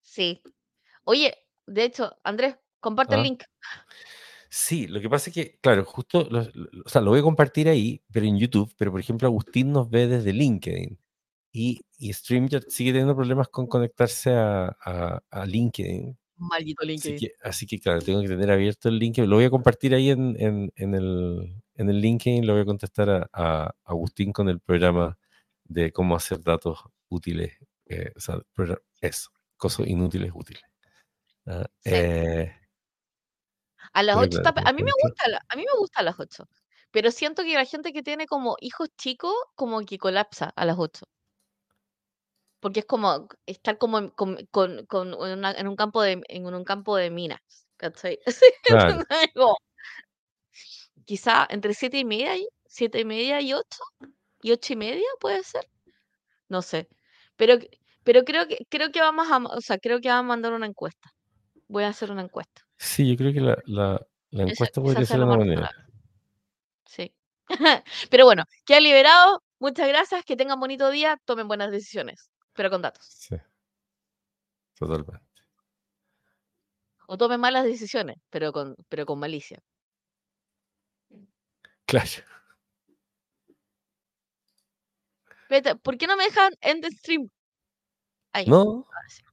[SPEAKER 2] Sí. Oye, de hecho, Andrés, comparte el
[SPEAKER 1] Ah.
[SPEAKER 2] link.
[SPEAKER 1] Sí, lo que pasa es que, claro, justo, lo, lo- o sea, lo voy a compartir ahí, pero en YouTube, pero por ejemplo, Agustín nos ve desde LinkedIn y, y StreamYard sigue teniendo problemas con conectarse a, a- a LinkedIn.
[SPEAKER 2] Maldito
[SPEAKER 1] Así
[SPEAKER 2] LinkedIn.
[SPEAKER 1] que, así que, claro, tengo que tener abierto el LinkedIn. Lo voy a compartir ahí en, en, en el, en el LinkedIn, lo voy a contestar a, a Agustín con el programa de cómo hacer datos útiles, eh, o sea, progra- eso, cosas inútiles útiles. Ah,
[SPEAKER 2] Sí.
[SPEAKER 1] eh,
[SPEAKER 2] A las
[SPEAKER 1] Pero
[SPEAKER 2] 8
[SPEAKER 1] claro,
[SPEAKER 2] está- a mí me gusta, a mí me gusta a las 8. Pero siento que la gente que tiene como hijos chicos, como que colapsa a las 8. Porque es como estar como en, con, con- con una- en un campo de en un campo de minas. ¿cachai?
[SPEAKER 1] Claro.
[SPEAKER 2] Quizá entre siete y media y siete y media y ocho y ocho y media puede ser. No sé. Pero, pero creo que creo que vamos a, o sea, creo que vamos a mandar una encuesta. Voy a hacer una encuesta.
[SPEAKER 1] Sí, yo creo que la, la, la
[SPEAKER 2] Esa,
[SPEAKER 1] encuesta
[SPEAKER 2] esa
[SPEAKER 1] podría
[SPEAKER 2] sea
[SPEAKER 1] ser una manera.
[SPEAKER 2] Sí. Pero bueno, queda liberado. Muchas gracias. Que tengan bonito día. Tomen buenas decisiones. Pero con datos.
[SPEAKER 1] Sí, totalmente.
[SPEAKER 2] O tomen malas decisiones, pero con, pero con malicia.
[SPEAKER 1] Claro.
[SPEAKER 2] Vete, ¿Por qué no me dejan end stream? Ahí.
[SPEAKER 1] ¿No?
[SPEAKER 2] ahora sí.